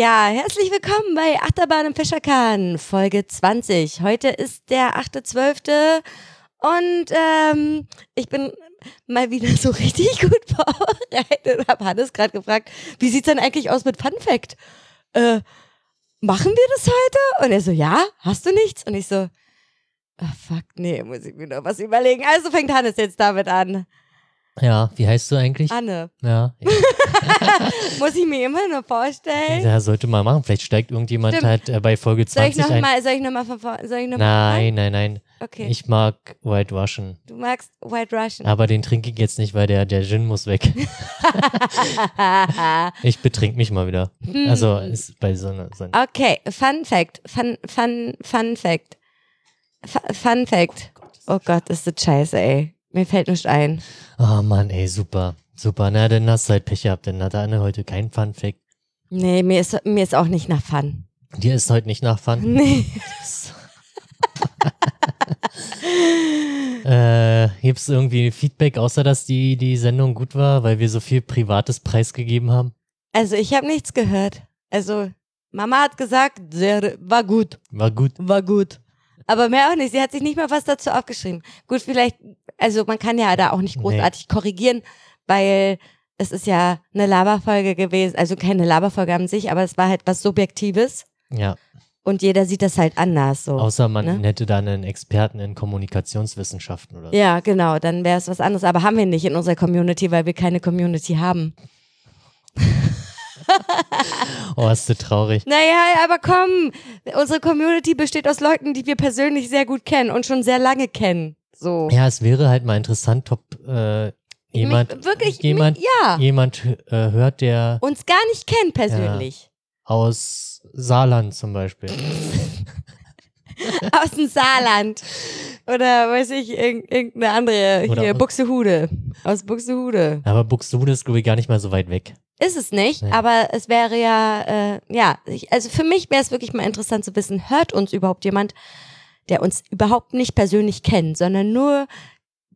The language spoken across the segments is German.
Ja, herzlich willkommen bei Achterbahn im Fischerkahn, Folge 20. Heute ist der 8.12. und ähm, ich bin mal wieder so richtig gut vorbereitet und habe Hannes gerade gefragt, wie sieht's denn eigentlich aus mit Fun Fact? Äh, machen wir das heute? Und er so, ja, hast du nichts? Und ich so, ah, fuck, nee, muss ich mir noch was überlegen. Also fängt Hannes jetzt damit an. Ja, wie heißt du eigentlich? Anne. Ja. Muss ich mir immer nur vorstellen? ja, sollte mal machen. Vielleicht steigt irgendjemand Stimmt. halt äh, bei Folge Soll ich 20 noch ein. mal, soll ich noch mal soll ich noch Nein, nein, nein. Okay. Ich mag White Russian. du magst White Russian. Aber den trinke ich jetzt nicht, weil der, der Gin muss weg. ich betrink mich mal wieder. Hm. Also ist bei so einer. So einer okay, Fun Fact. Fun, Fun, Fun Fact. Fu- Fun Fact. Oh Gott, ist das scheiße, ey. Mir fällt nichts ein. oh Mann, ey, super. Super. Na, dann hast du halt Pech gehabt. Dann hat Anne heute keinen Fun Fact. Nee, mir ist, mir ist auch nicht nach Fun. Dir ist heute nicht nach Fun. Nee. Äh, Gibt es irgendwie Feedback, außer dass die, die Sendung gut war, weil wir so viel Privates preisgegeben haben? Also, ich habe nichts gehört. Also, Mama hat gesagt, sehr, war gut. War gut. War gut. Aber mehr auch nicht. Sie hat sich nicht mal was dazu aufgeschrieben. Gut, vielleicht, also man kann ja da auch nicht Nee. großartig korrigieren, weil es ist ja eine Laberfolge gewesen. Also keine Laberfolge an sich, aber es war halt was Subjektives. Ja. Und jeder sieht das halt anders so. Außer man ne? hätte da einen Experten in Kommunikationswissenschaften oder so. ja, genau, dann wäre es was anderes. Aber haben wir nicht in unserer Community, weil wir keine Community haben. Oh, ist du traurig. Naja, aber komm, unsere Community besteht aus Leuten, die wir persönlich sehr gut kennen und schon sehr lange kennen. So. Ja, es wäre halt mal interessant, ob äh, jemand, Mich, wirklich, jemand, mich, ja. jemand äh, hört, der Uns gar nicht kennt persönlich. aus Saarland zum Beispiel. Aus dem Saarland. Oder weiß ich, irg irgendeine andere Oder hier, aus- Buxtehude. Aus Buxtehude. Aber Buxtehude ist, glaube ich, gar nicht mal so weit weg. Ist es nicht, Nee. aber es wäre ja, äh, ja, ich, also für mich wäre es wirklich mal interessant zu wissen, hört uns überhaupt jemand, der uns überhaupt nicht persönlich kennt, sondern nur,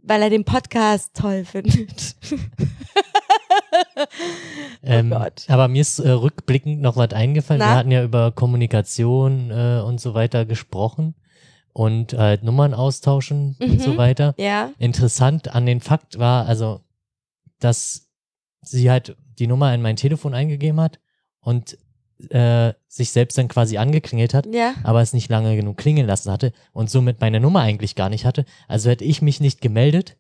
weil er den Podcast toll findet. Ähm, Oh Gott. aber mir ist äh, rückblickend noch was eingefallen. Na? Wir hatten ja über Kommunikation äh, und so weiter gesprochen und halt Nummern austauschen und so Mhm. weiter. Ja, Interessant an den Fakt war, also, dass sie halt die Nummer in mein Telefon eingegeben hat und äh, sich selbst dann quasi angeklingelt hat, ja. aber es nicht lange genug klingeln lassen hatte und somit meine Nummer eigentlich gar nicht hatte. Also hätte ich mich nicht gemeldet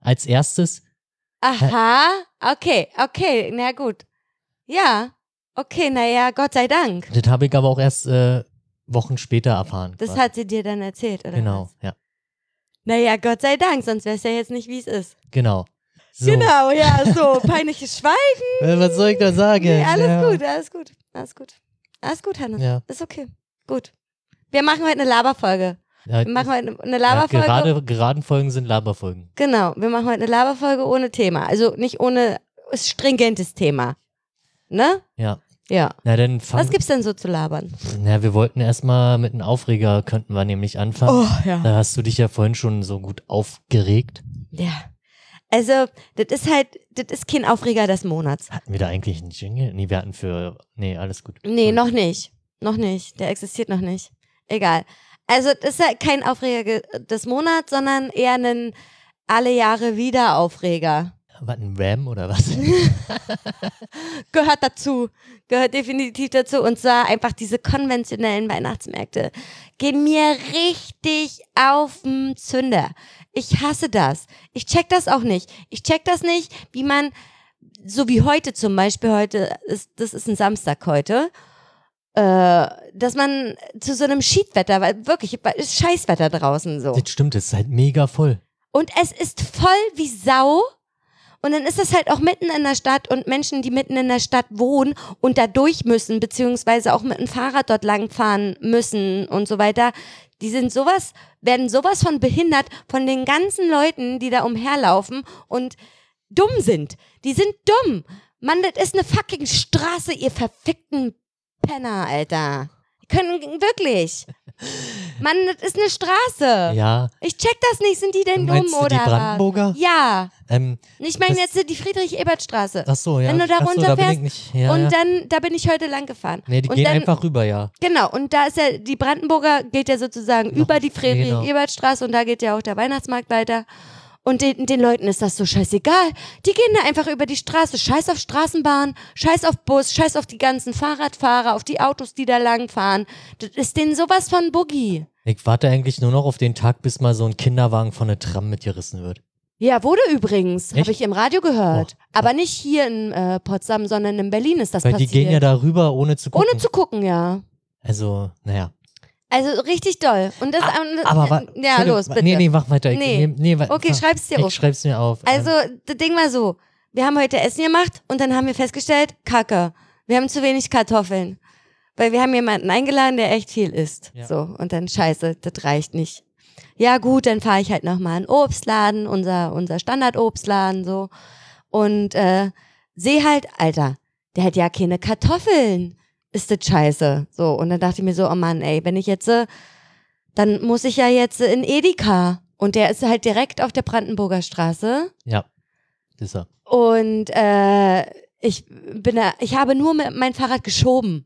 als erstes. Aha, okay, okay, na gut. Ja, okay, naja, Gott sei Dank. Das habe ich aber auch erst äh, Wochen später erfahren. Das quasi. hat sie dir dann erzählt, oder? Genau, Was? ja. Naja, Gott sei Dank, sonst wäre es ja jetzt nicht, wie es ist. Genau. So. Genau, ja, so, peinliches Schweigen. Äh, was soll ich da sagen? Nee, alles ja. gut, alles gut, alles gut. Alles gut, Hannes. Ja. Ist okay. Gut. Wir machen heute eine Laberfolge. Ja, Wir machen heute eine ja, Laberfolge. gerade geraden Folgen sind Laberfolgen. Genau, wir machen heute eine Laberfolge ohne Thema. Also nicht ohne stringentes Thema. Ne? Ja. Ja. Na dann Was gibt's denn so zu labern? Na, wir wollten erstmal mit einem Aufreger könnten wir nämlich anfangen. Oh, ja. Da hast du dich ja vorhin schon so gut aufgeregt. Ja. Also, das ist halt, das ist kein Aufreger des Monats. Hatten wir da eigentlich einen Jingle? Nee, wir hatten für. Nee, alles gut. Nee, noch nicht. Noch nicht. Der existiert noch nicht. Egal. Also, das ist halt kein Aufreger ge- des Monats, sondern eher ein alle Jahre wieder Aufreger. Was, ein Ram oder was? Gehört dazu. Gehört definitiv dazu. Und zwar einfach diese konventionellen Weihnachtsmärkte gehen mir richtig auf den Zünder. Ich hasse das. Ich check das auch nicht. Ich check das nicht, wie man, so wie heute zum Beispiel, heute ist, das ist ein Samstag heute, äh, dass man zu so einem Schiedwetter, weil wirklich, ist Scheißwetter draußen so. das stimmt, es ist halt mega voll. Und es ist voll wie Sau. Und dann ist es halt auch mitten in der Stadt und Menschen, die mitten in der Stadt wohnen und da durch müssen, beziehungsweise auch mit dem Fahrrad dort langfahren müssen und so weiter, die sind sowas, werden sowas von behindert von den ganzen Leuten, die da umherlaufen und dumm sind. Die sind dumm. Mann, das ist eine fucking Straße, ihr verfickten Penner, Alter. Die können wirklich. Mann, das ist eine Straße. Ja. Ich check das nicht. Sind die denn dumm Meinst du oder die Brandenburger? was? Ja. Ähm, Ich meine Das- jetzt die Friedrich-Ebert-Straße. ach so, ja. Wenn du da ach so, bin ich nicht. Ja, und ja. dann, da bin ich heute lang gefahren. Nee, die und gehen dann, einfach rüber, ja. Genau, und da ist ja, die Brandenburger geht ja sozusagen über die genau. Friedrich-Ebert-Straße und da geht ja auch der Weihnachtsmarkt weiter. Und den, den Leuten ist das so scheißegal. Die gehen da einfach über die Straße. Scheiß auf Straßenbahn, scheiß auf Bus, scheiß auf die ganzen Fahrradfahrer, auf die Autos, die da lang fahren. Das ist denen sowas von Boogie. Ich warte eigentlich nur noch auf den Tag, bis mal so ein Kinderwagen von der Tram mitgerissen wird. Ja, wurde übrigens, habe ich im Radio gehört. Boah. Aber nicht hier in äh, Potsdam, sondern in Berlin ist das Weil passiert. die gehen ja da rüber, ohne zu gucken. Ohne zu gucken, ja. Also, naja. Also richtig doll. Und das, Ah, Aber wa- ja, los, bitte. Nee, nee, mach weiter. Ich, Nee. nee, nee, Okay, mach- schreib's dir Ich auf. schreib's mir auf. Also, das Ding war so. Wir haben heute Essen gemacht und dann haben wir festgestellt, Kacke, wir haben zu wenig Kartoffeln. Weil wir haben jemanden eingeladen, der echt viel isst. Ja. So, und dann scheiße, das reicht nicht. Ja gut, dann fahre ich halt nochmal in den Obstladen, unser, unser Standardobstladen so. Und äh, sehe halt, Alter, der hat ja keine Kartoffeln. Ist das scheiße. So, und dann dachte ich mir so, oh Mann, ey, wenn ich jetzt, äh, dann muss ich ja jetzt in Edeka. Und der ist halt direkt auf der Brandenburger Straße. ja, ist er. Und äh, ich bin da, ich habe nur mit mein Fahrrad geschoben.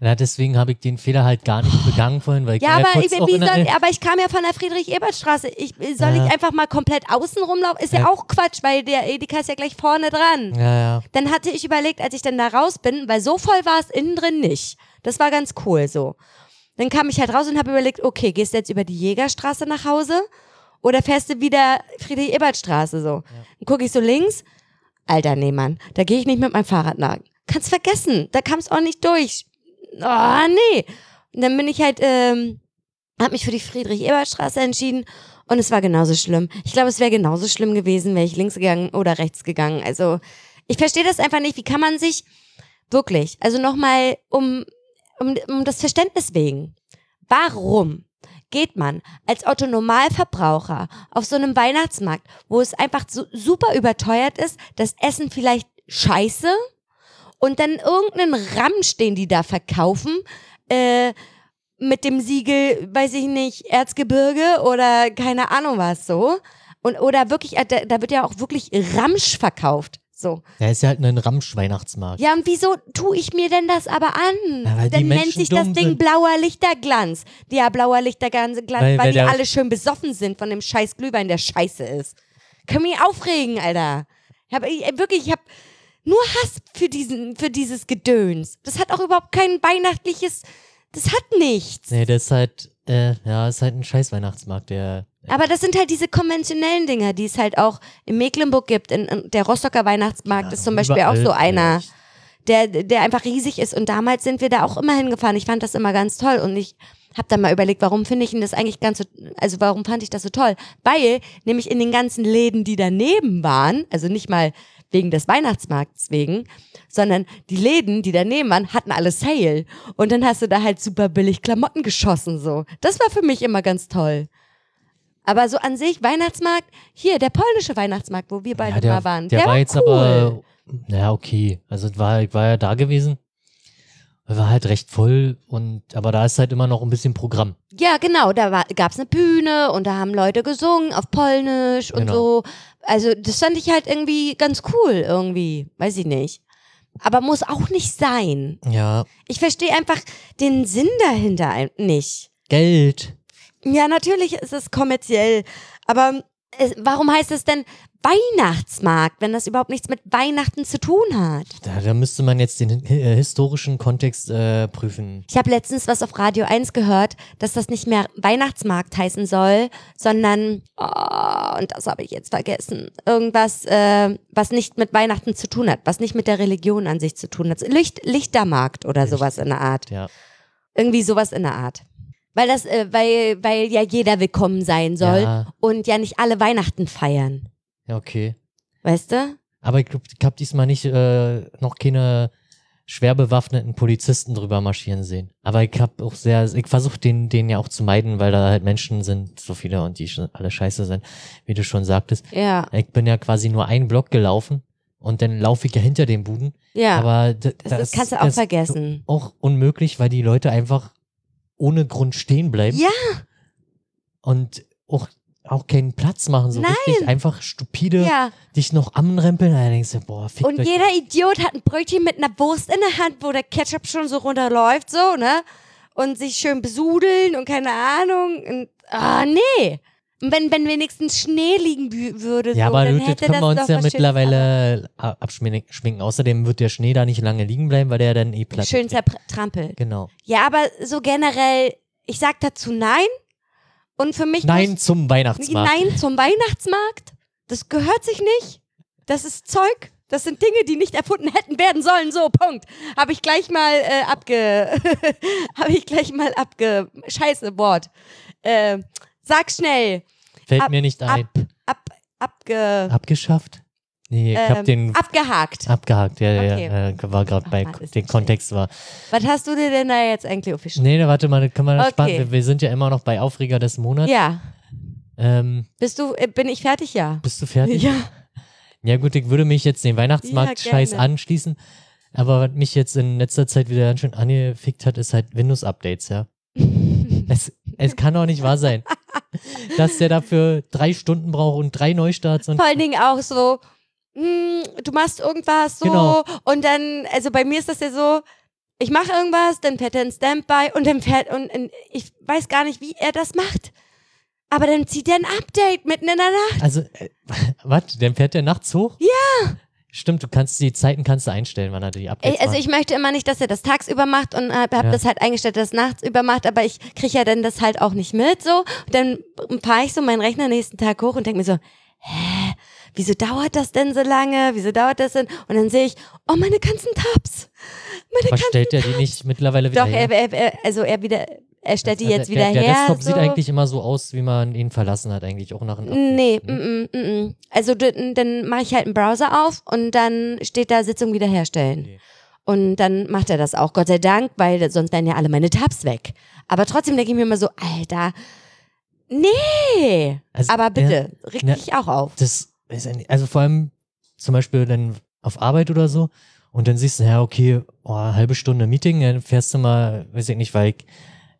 Ja, deswegen habe ich den Fehler halt gar nicht begangen vorhin, weil ich Ja, war aber, ja ich, soll, aber ich kam ja von der Friedrich-Ebert-Straße. Ich, soll Ja. ich einfach mal komplett außen rumlaufen? Ist ja, Ja. auch Quatsch, weil der Edeka ist ja gleich vorne dran. Ja, ja. Dann hatte ich überlegt, als ich dann da raus bin, weil so voll war es innen drin nicht. Das war ganz cool so. Dann kam ich halt raus und habe überlegt, okay, gehst du jetzt über die Jägerstraße nach Hause oder fährst du wieder Friedrich-Ebert-Straße so? Dann gucke ich so links, alter nee, Mann, da gehe ich nicht mit meinem Fahrrad nach. Kannst vergessen, da kam es auch nicht durch. Oh, nee. Und dann bin ich halt, ähm, hab mich für die Friedrich-Ebert-Straße entschieden und es war genauso schlimm. Ich glaube, es wäre genauso schlimm gewesen, wäre ich links gegangen oder rechts gegangen. Also, ich verstehe das einfach nicht. Wie kann man sich wirklich, also nochmal um, um, um das Verständnis wegen, warum geht man als Autonomalverbraucher auf so einem Weihnachtsmarkt, wo es einfach so super überteuert ist, das Essen vielleicht scheiße und dann irgendeinen Ramsch, den die da verkaufen, äh, mit dem Siegel, weiß ich nicht, Erzgebirge oder keine Ahnung was so. Und, oder wirklich, äh, da, da wird ja auch wirklich Ramsch verkauft. So. Ja, ist ja halt ein Ramsch-Weihnachtsmarkt. Ja, und wieso tue ich mir denn das aber an? Ja, Dann nennt sich das Ding sind. blauer Lichterglanz. Ja, blauer Lichterglanz, Weil- weil, weil die alle schön besoffen sind von dem scheiß Glühwein, der scheiße ist. Kann mich aufregen, Alter. Ich hab, ich, wirklich, ich hab nur Hass für, diesen, für dieses Gedöns. Das hat auch überhaupt kein weihnachtliches, das hat nichts. Nee, das ist halt, äh, ja, ist halt ein scheiß Weihnachtsmarkt, der. Aber das sind halt diese konventionellen Dinger, die es halt auch in Mecklenburg gibt. In, in der Rostocker Weihnachtsmarkt ist zum Beispiel auch so einer. der, der einfach riesig ist. Und damals sind wir da auch immer hingefahren. Ich fand das immer ganz toll. Und ich habe dann mal überlegt, warum finde ich denn das eigentlich ganz so, also warum fand ich das so toll? Weil nämlich in den ganzen Läden, die daneben waren, also nicht mal wegen des Weihnachtsmarkts wegen, sondern die Läden, die daneben waren, hatten alle Sale. Und dann hast du da halt super billig Klamotten geschossen, so. Das war für mich immer ganz toll. Aber so an sich, Weihnachtsmarkt, hier, der polnische Weihnachtsmarkt, wo wir beide Ja, der, mal waren, der, der, war jetzt cool. aber, ja, okay. Also, war, war ja da gewesen. War halt recht voll und, aber da ist halt immer noch ein bisschen Programm. Ja, genau, da gab es eine Bühne und da haben Leute gesungen auf Polnisch und Genau. so. Also das fand ich halt irgendwie ganz cool irgendwie, weiß ich nicht. Aber muss auch nicht sein. Ja, Ich verstehe einfach den Sinn dahinter nicht. Geld. Ja, natürlich ist es kommerziell, aber es, warum heißt es denn Weihnachtsmarkt, wenn das überhaupt nichts mit Weihnachten zu tun hat? Da, da müsste man jetzt den äh, historischen Kontext äh, prüfen. Ich habe letztens was auf Radio 1 gehört, dass das nicht mehr Weihnachtsmarkt heißen soll, sondern, oh, und das habe ich jetzt vergessen, irgendwas, äh, was nicht mit Weihnachten zu tun hat, was nicht mit der Religion an sich zu tun hat. Licht, Lichtermarkt oder sowas in der Art. Ja. Irgendwie sowas in der Art. Weil das, äh, weil, weil ja jeder willkommen sein soll Ja. und ja nicht alle Weihnachten feiern. Ja, okay. Weißt du? Aber ich glaube, ich habe diesmal nicht äh, noch keine schwer bewaffneten Polizisten drüber marschieren sehen. Aber ich habe auch sehr, ich versuche den, den ja auch zu meiden, weil da halt Menschen sind, so viele und die schon alle scheiße sind, wie du schon sagtest. Ja, Ich bin ja quasi nur einen Block gelaufen und dann laufe ich ja hinter den Buden. ja. Aber das, das kannst du auch das vergessen. Auch unmöglich, weil die Leute einfach ohne Grund stehen bleiben. Ja. Und auch, auch keinen Platz machen, so Nein. richtig einfach stupide Ja. dich noch anrempeln. Da denkst du, boah, fick Und jeder Idiot hat ein Brötchen mit einer Wurst in der Hand, wo der Ketchup schon so runterläuft, so, ne? Und sich schön besudeln und keine Ahnung. Und, ah, nee. Und wenn, wenn wenigstens Schnee liegen würde, Ja, so, aber dann gut, das können wir uns ja mittlerweile abschminken. schminken. Außerdem wird der Schnee da nicht lange liegen bleiben, weil der dann eh platt Schön zertrampelt. Genau. Ja, aber so generell, ich sag dazu nein. Und für mich Nein muss, zum Weihnachtsmarkt. nein zum Weihnachtsmarkt. Das gehört sich nicht. Das ist Zeug. Das sind Dinge, die nicht erfunden hätten werden sollen. So, Punkt. Habe ich gleich mal äh, abge. Habe ich gleich mal abge. Scheiße, Wort. Äh, sag schnell. Fällt ab- mir nicht ein. Ab. Abge. Abgeschafft? Nee, ich hab ähm, den abgehakt. abgehakt. Ja, Okay. ja, war gerade bei, den das Kontext war. Was hast du dir denn da jetzt eigentlich offiziell? Nee, warte mal, kann man Okay. spannend. Wir, wir sind ja immer noch bei Aufreger des Monats. Ja. Ähm, Bist du, äh, bin ich fertig? Ja. bist du fertig? Ja. Ja gut, ich würde mich jetzt den Weihnachtsmarkt-Scheiß gerne. anschließen. Aber was mich jetzt in letzter Zeit wieder ganz schön angefickt hat, ist halt Windows-Updates, ja. Es, es kann doch nicht wahr sein, dass der dafür drei Stunden braucht und drei Neustarts und Vor allen Dingen auch so, hm, du machst irgendwas so Genau. und dann, also bei mir ist das ja so, ich mache irgendwas, dann fährt er in Standby und dann fährt, und, und ich weiß gar nicht, wie er das macht. Aber dann zieht er ein Update mitten in der Nacht. Also, äh, was? Dann fährt der nachts hoch? Ja. Stimmt, du kannst die Zeiten kannst du einstellen, wann er die Updates Ich, also macht. ich möchte immer nicht, dass er das tagsüber macht und habe hab Ja. das halt eingestellt, dass er das nachts über macht, aber ich kriege ja dann das halt auch nicht mit so. Und dann fahre ich so meinen Rechner nächsten Tag hoch und denke mir so, hä, wieso dauert das denn so lange? Wieso dauert das denn? Und dann sehe ich, oh, meine ganzen Tabs. Meine ganzen Verstellt er die nicht mittlerweile wieder Doch, her? er, er, also er wieder, er stellt die Also jetzt der, wieder der her. Desktop so. sieht eigentlich immer so aus, wie man ihn verlassen hat, eigentlich auch nach einem Update. Nee, ne? mm, mm, mm. also dann mache ich halt einen Browser auf und dann steht da Sitzung wiederherstellen. Okay. Und dann macht er das auch, Gott sei Dank, weil sonst wären ja alle meine Tabs weg. Aber trotzdem denke ich mir immer so, Alter, nee. Also, Aber ja, bitte, reg Ja. dich auch auf. das also vor allem zum Beispiel dann auf Arbeit oder so und dann siehst du, ja, okay, oh, eine halbe Stunde Meeting, dann fährst du mal, weiß ich nicht, weil ich,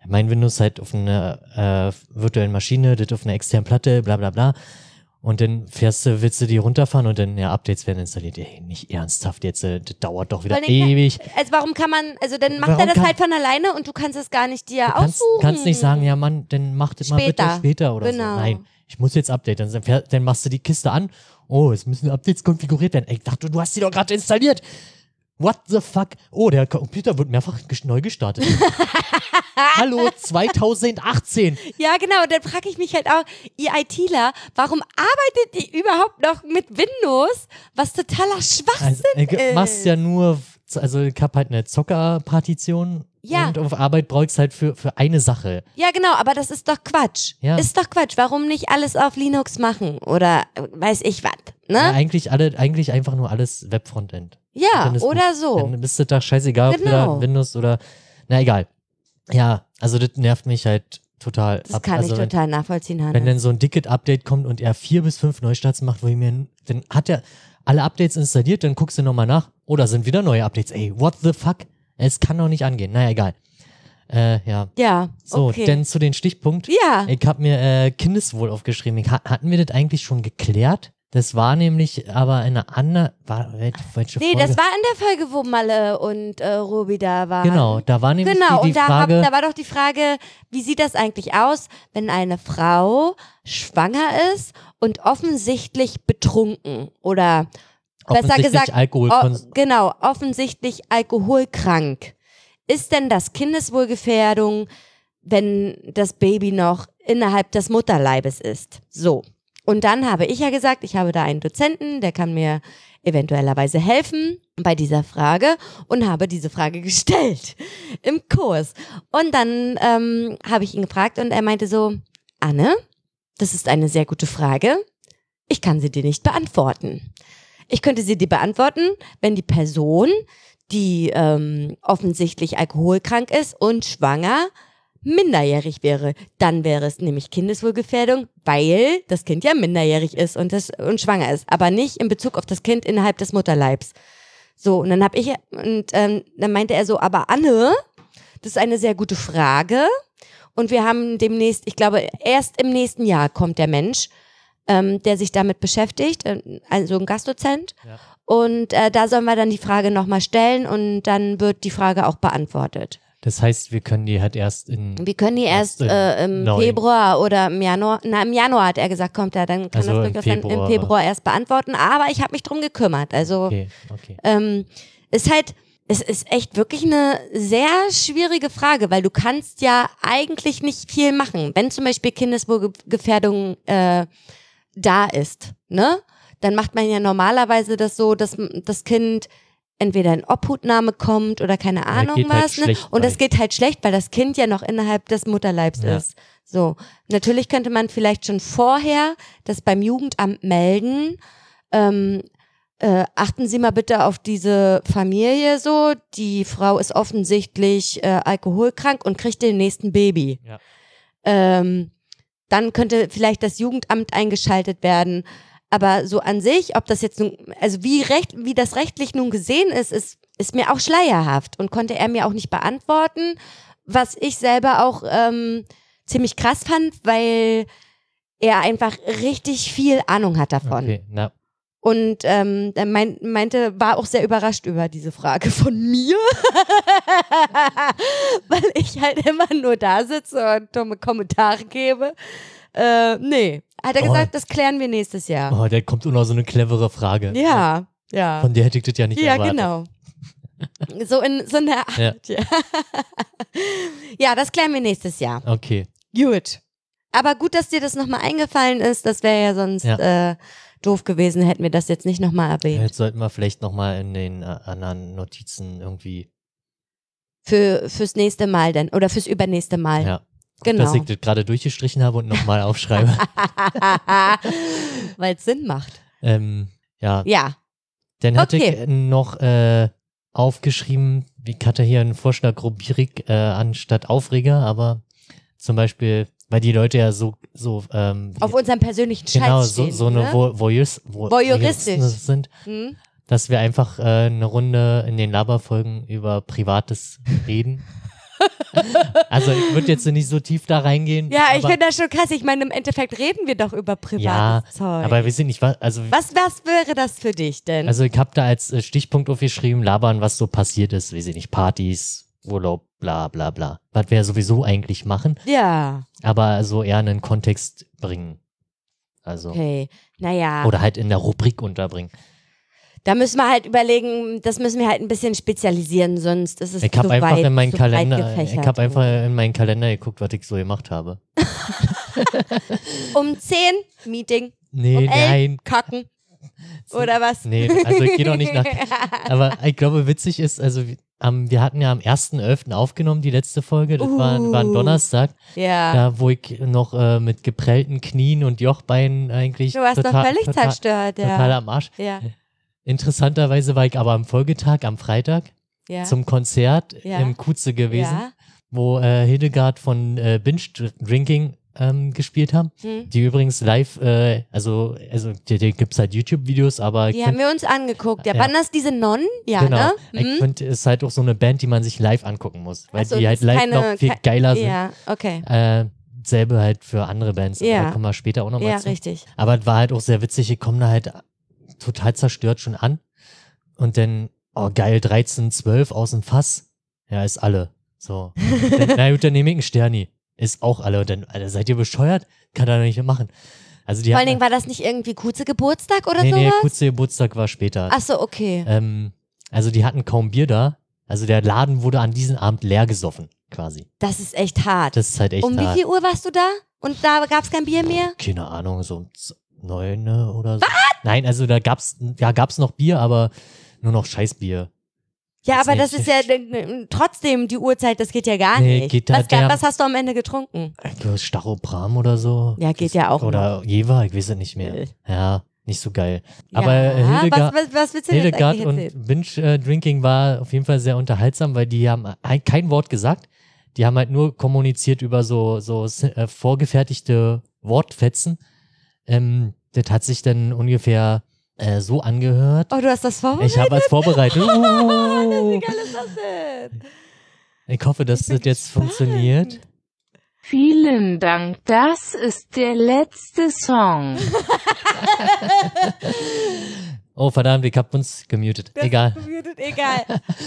mein Windows halt auf einer äh, virtuellen Maschine, das auf einer externen Platte, bla bla bla. Und dann fährst du, willst du die runterfahren und dann, ja, Updates werden installiert. Ey, nicht ernsthaft jetzt, äh, das dauert doch wieder ewig. Also warum kann man, also dann macht Warum er das kann- halt von alleine und du kannst es gar nicht dir Du kannst, aussuchen. kannst nicht sagen, ja Mann, dann mach das mal bitte Später. später oder Genau. so. Nein, ich muss jetzt updaten. Dann, fähr- dann machst du die Kiste an. Oh, es müssen Updates konfiguriert werden. Ey, Ich dachte, du hast die doch gerade installiert. What the fuck? Oh, der Computer wird mehrfach neu gestartet. Hallo, 2018. Ja, genau. Und dann frage ich mich halt auch, ihr ITler, warum arbeitet ihr überhaupt noch mit Windows, was totaler Schwachsinn Also, ich ist? machst ja nur, also ich hab halt eine Zockerpartition. Ja. Und auf Arbeit brauchst halt für, für eine Sache. Ja, genau, aber das ist doch Quatsch. Ja. Ist doch Quatsch. Warum nicht alles auf Linux machen? Oder äh, weiß ich was, Ja, ne? eigentlich alle, eigentlich einfach nur alles Webfrontend. Ja, oder gut. so. Dann bist du da scheißegal, ob Genau. du da Windows oder. Na egal. Ja, also das nervt mich halt total Das ab. kann also ich wenn, total nachvollziehen, Hannes. wenn dann so ein Dicket-Update kommt und er vier bis fünf Neustarts macht, wo ich mir, dann hat er alle Updates installiert, dann guckst du nochmal nach. Oder sind wieder neue Updates. Ey, what the fuck? Es kann doch nicht angehen. Naja, egal. Äh, ja. ja, So, okay. denn zu den Stichpunkt. ja, Ich habe mir äh, Kindeswohl aufgeschrieben. Ich, ha- hatten wir das eigentlich schon geklärt? Das war nämlich aber eine andere. War, welche, nee, Folge? das war in der Folge, wo Malle und äh, Ruby da waren. Genau, da war nämlich Genau, die, die und da, Frage. hab, da war doch die Frage, wie sieht das eigentlich aus, wenn eine Frau schwanger ist und offensichtlich betrunken oder besser gesagt, Alkohol o- kons- genau, offensichtlich alkoholkrank. Ist denn das Kindeswohlgefährdung, wenn das Baby noch innerhalb des Mutterleibes ist? So. Und dann habe ich ja gesagt, ich habe da einen Dozenten, der kann mir eventuellerweise helfen bei dieser Frage und habe diese Frage gestellt im Kurs. Und dann ähm, habe ich ihn gefragt und er meinte so, Anne, das ist eine sehr gute Frage. Ich kann sie dir nicht beantworten. Ich könnte sie dir beantworten, wenn die Person, die ähm, offensichtlich alkoholkrank ist und schwanger, minderjährig wäre. Dann wäre es nämlich Kindeswohlgefährdung, weil das Kind ja minderjährig ist und, das, und schwanger ist, aber nicht in Bezug auf das Kind innerhalb des Mutterleibs. So, und dann habe ich, und ähm, dann meinte er so, aber Anne, das ist eine sehr gute Frage. Und wir haben demnächst, ich glaube, erst im nächsten Jahr kommt der Mensch, ähm, der sich damit beschäftigt, äh, also ein Gastdozent. Ja. Und äh, da sollen wir dann die Frage nochmal stellen und dann wird die Frage auch beantwortet. Das heißt, wir können die halt erst in. Wir können die erst Erst im äh, im neuen. Februar oder im Januar, na im Januar hat er gesagt, kommt er, dann kann Also das im durchaus dann im Februar. Februar erst beantworten. Aber ich habe mich drum gekümmert. Also Okay, okay. ähm, ist halt, es ist echt wirklich eine sehr schwierige Frage, weil du kannst ja eigentlich nicht viel machen. Wenn zum Beispiel Kindeswohlgefährdung äh, da ist, ne? Dann macht man ja normalerweise das so, dass das Kind entweder in Obhutnahme kommt oder keine Ahnung halt was. ne? schlecht Und das geht halt schlecht, weil das Kind ja noch innerhalb des Mutterleibs Ja. ist. So. Natürlich könnte man vielleicht schon vorher das beim Jugendamt melden. Ähm, äh, achten Sie mal bitte auf diese Familie so. Die Frau ist offensichtlich äh, alkoholkrank und kriegt den nächsten Baby. Ja. Ähm, dann könnte vielleicht das Jugendamt eingeschaltet werden. Aber so an sich, ob das jetzt nun, also wie recht, wie das rechtlich nun gesehen ist, ist, ist mir auch schleierhaft und konnte er mir auch nicht beantworten, was ich selber auch ähm, ziemlich krass fand, weil er einfach richtig viel Ahnung hat davon. Okay, na, Und ähm, er mein, meinte, war auch sehr überrascht über diese Frage von mir, weil ich halt immer nur da sitze und dumme Kommentare gebe. Äh, nee, hat er Oh. gesagt, das klären wir nächstes Jahr. oh, da kommt noch so eine clevere Frage. Ja, ja. Von der hätte ich das ja nicht Ja, erwartet. genau. So in so einer Ja. Art. Ja. ja, das klären wir nächstes Jahr. Okay. Gut. Aber gut, dass dir das nochmal eingefallen ist. Das wäre ja sonst Äh, doof gewesen, hätten wir das jetzt nicht nochmal erwähnt. Jetzt sollten wir vielleicht nochmal in den äh, anderen Notizen irgendwie. Für, fürs nächste Mal denn. Oder fürs übernächste Mal. Ja. genau. Dass ich das gerade durchgestrichen habe und nochmal aufschreibe. Weil es Sinn macht. ähm, ja. Ja. Dann hatte Okay. ich noch äh, aufgeschrieben, ich hatte hier einen Vorschlag Rubrik äh, anstatt Aufreger, aber zum Beispiel, weil die Leute ja so, so ähm, Auf unserem persönlichen genau, Scheiß so, stehen. so eine ne? Vo Voyeurs, Vo Voyeuristisch. Sind, Hm? dass wir einfach äh, eine Runde in den Laberfolgen über Privates reden. also ich würde jetzt nicht so tief da reingehen. Ja, ich finde das schon krass. Ich meine, im Endeffekt reden wir doch über privates Ja, Zeug. aber wir sind nicht, was, also was, was wäre das für dich denn? Also ich habe da als äh, Stichpunkt aufgeschrieben, labern, was so passiert ist, weiß ich nicht, Partys, Urlaub, bla bla bla. Was wir ja sowieso eigentlich machen, ja, aber so eher einen Kontext bringen. Also. okay. Naja, Oder halt in der Rubrik unterbringen. da müssen wir halt überlegen, das müssen wir halt ein bisschen spezialisieren, sonst ist es Ich zu einfach weit, in meinen Kalender, ich habe einfach in meinen Kalender geguckt, was ich so gemacht habe. Um 10 Meeting, Nee, um 11 nein. kacken. Oder was? Nee, also ich gehe doch nicht nach. Aber ich glaube, witzig ist, also am, wir hatten ja am 1.11. aufgenommen, die letzte Folge. Das war, war ein Uh. Donnerstag. ja. Da, wo ich noch äh, mit geprellten Knien und Jochbeinen eigentlich. Du warst total, doch völlig total, zerstört, ja. total am Arsch. ja. Interessanterweise war ich aber am Folgetag, am Freitag, Ja. zum Konzert Ja. im Kuze gewesen, ja. wo äh, Hildegard von äh, Binge Drinking ähm, gespielt haben. Hm. Die übrigens live, äh, also, also die, die gibt es halt YouTube-Videos, aber Die ich haben wir uns angeguckt. Ja, Ja. waren das diese Nonnen? Ja, genau, ne? ich Hm? finde, es ist halt auch so eine Band, die man sich live angucken muss, weil so, die halt live keine- noch viel geiler sind. Ja, okay. Äh, selbe halt für andere Bands, Ja. da kommen wir später auch nochmal Ja, zu. richtig. Aber es war halt auch sehr witzig, ich komme da halt total zerstört schon an. Und dann, oh geil, 13, 12 aus dem Fass. Ja, ist alle. So. dann, na gut, dann nehme ich einen Sterni. Ist auch alle. Und dann, Alter, seid ihr bescheuert? Kann er doch nicht mehr machen. Also die Vor allen Dingen war das nicht irgendwie Kuze Geburtstag oder nee, nee, sowas? kurze Geburtstag war später. Ach so, okay. Ähm, also die hatten kaum Bier da. Also der Laden wurde an diesem Abend leer gesoffen, quasi. Das ist echt hart. Das ist halt echt um wie hart. viel Uhr warst du da? Und da gab es kein Bier mehr? keine Ahnung, so um neun oder so. Nein, also da gab's, ja, gab's noch Bier, aber nur noch Scheißbier. Ja, aber das ist ja äh, trotzdem die Uhrzeit, das geht ja gar Nee, nicht. geht da- was, der- was hast du am Ende getrunken? Glaube, Starobram oder so. Ja, geht ja auch Oder Jever, ich weiß es nicht mehr. Äh. Ja, nicht so geil. Aber ja, äh, Hildegard, was, was, was Hildegard und? Binge-Drinking war auf jeden Fall sehr unterhaltsam, weil die haben ein- kein Wort gesagt. Die haben halt nur kommuniziert über so, so äh, vorgefertigte Wortfetzen. Ähm, das hat sich dann ungefähr äh, so angehört. Oh, du hast das vorbereitet? Ich habe was vorbereitet. Wie Oh. geil ist das denn? Ich hoffe, dass das jetzt funktioniert. Vielen Dank, das ist der letzte Song. Oh, verdammt, ich hab uns gemutet. Das Egal. gemutet, Egal.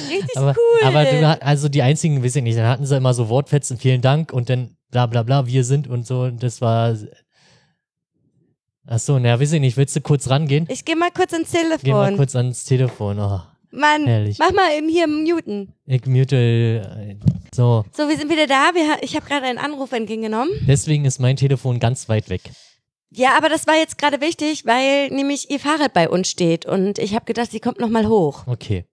Richtig Aber, cool. aber du, also die einzigen, weiß ich nicht, dann hatten sie immer so Wortfetzen, vielen Dank und dann bla bla bla, wir sind und so und das war. Achso, na, weiß ich nicht, willst du kurz rangehen? ich gehe mal kurz ins Geh mal Telefon. kurz ans Telefon. Oh, Mann, Herrlich. mach mal eben hier muten. ich mute. äh, So, So, wir sind wieder da. Wir, ha- ich habe gerade einen Anruf entgegengenommen. deswegen ist mein Telefon ganz weit weg. Ja, aber das war jetzt gerade wichtig, weil nämlich ihr Fahrrad bei uns steht und ich habe gedacht, sie kommt noch mal hoch. Okay.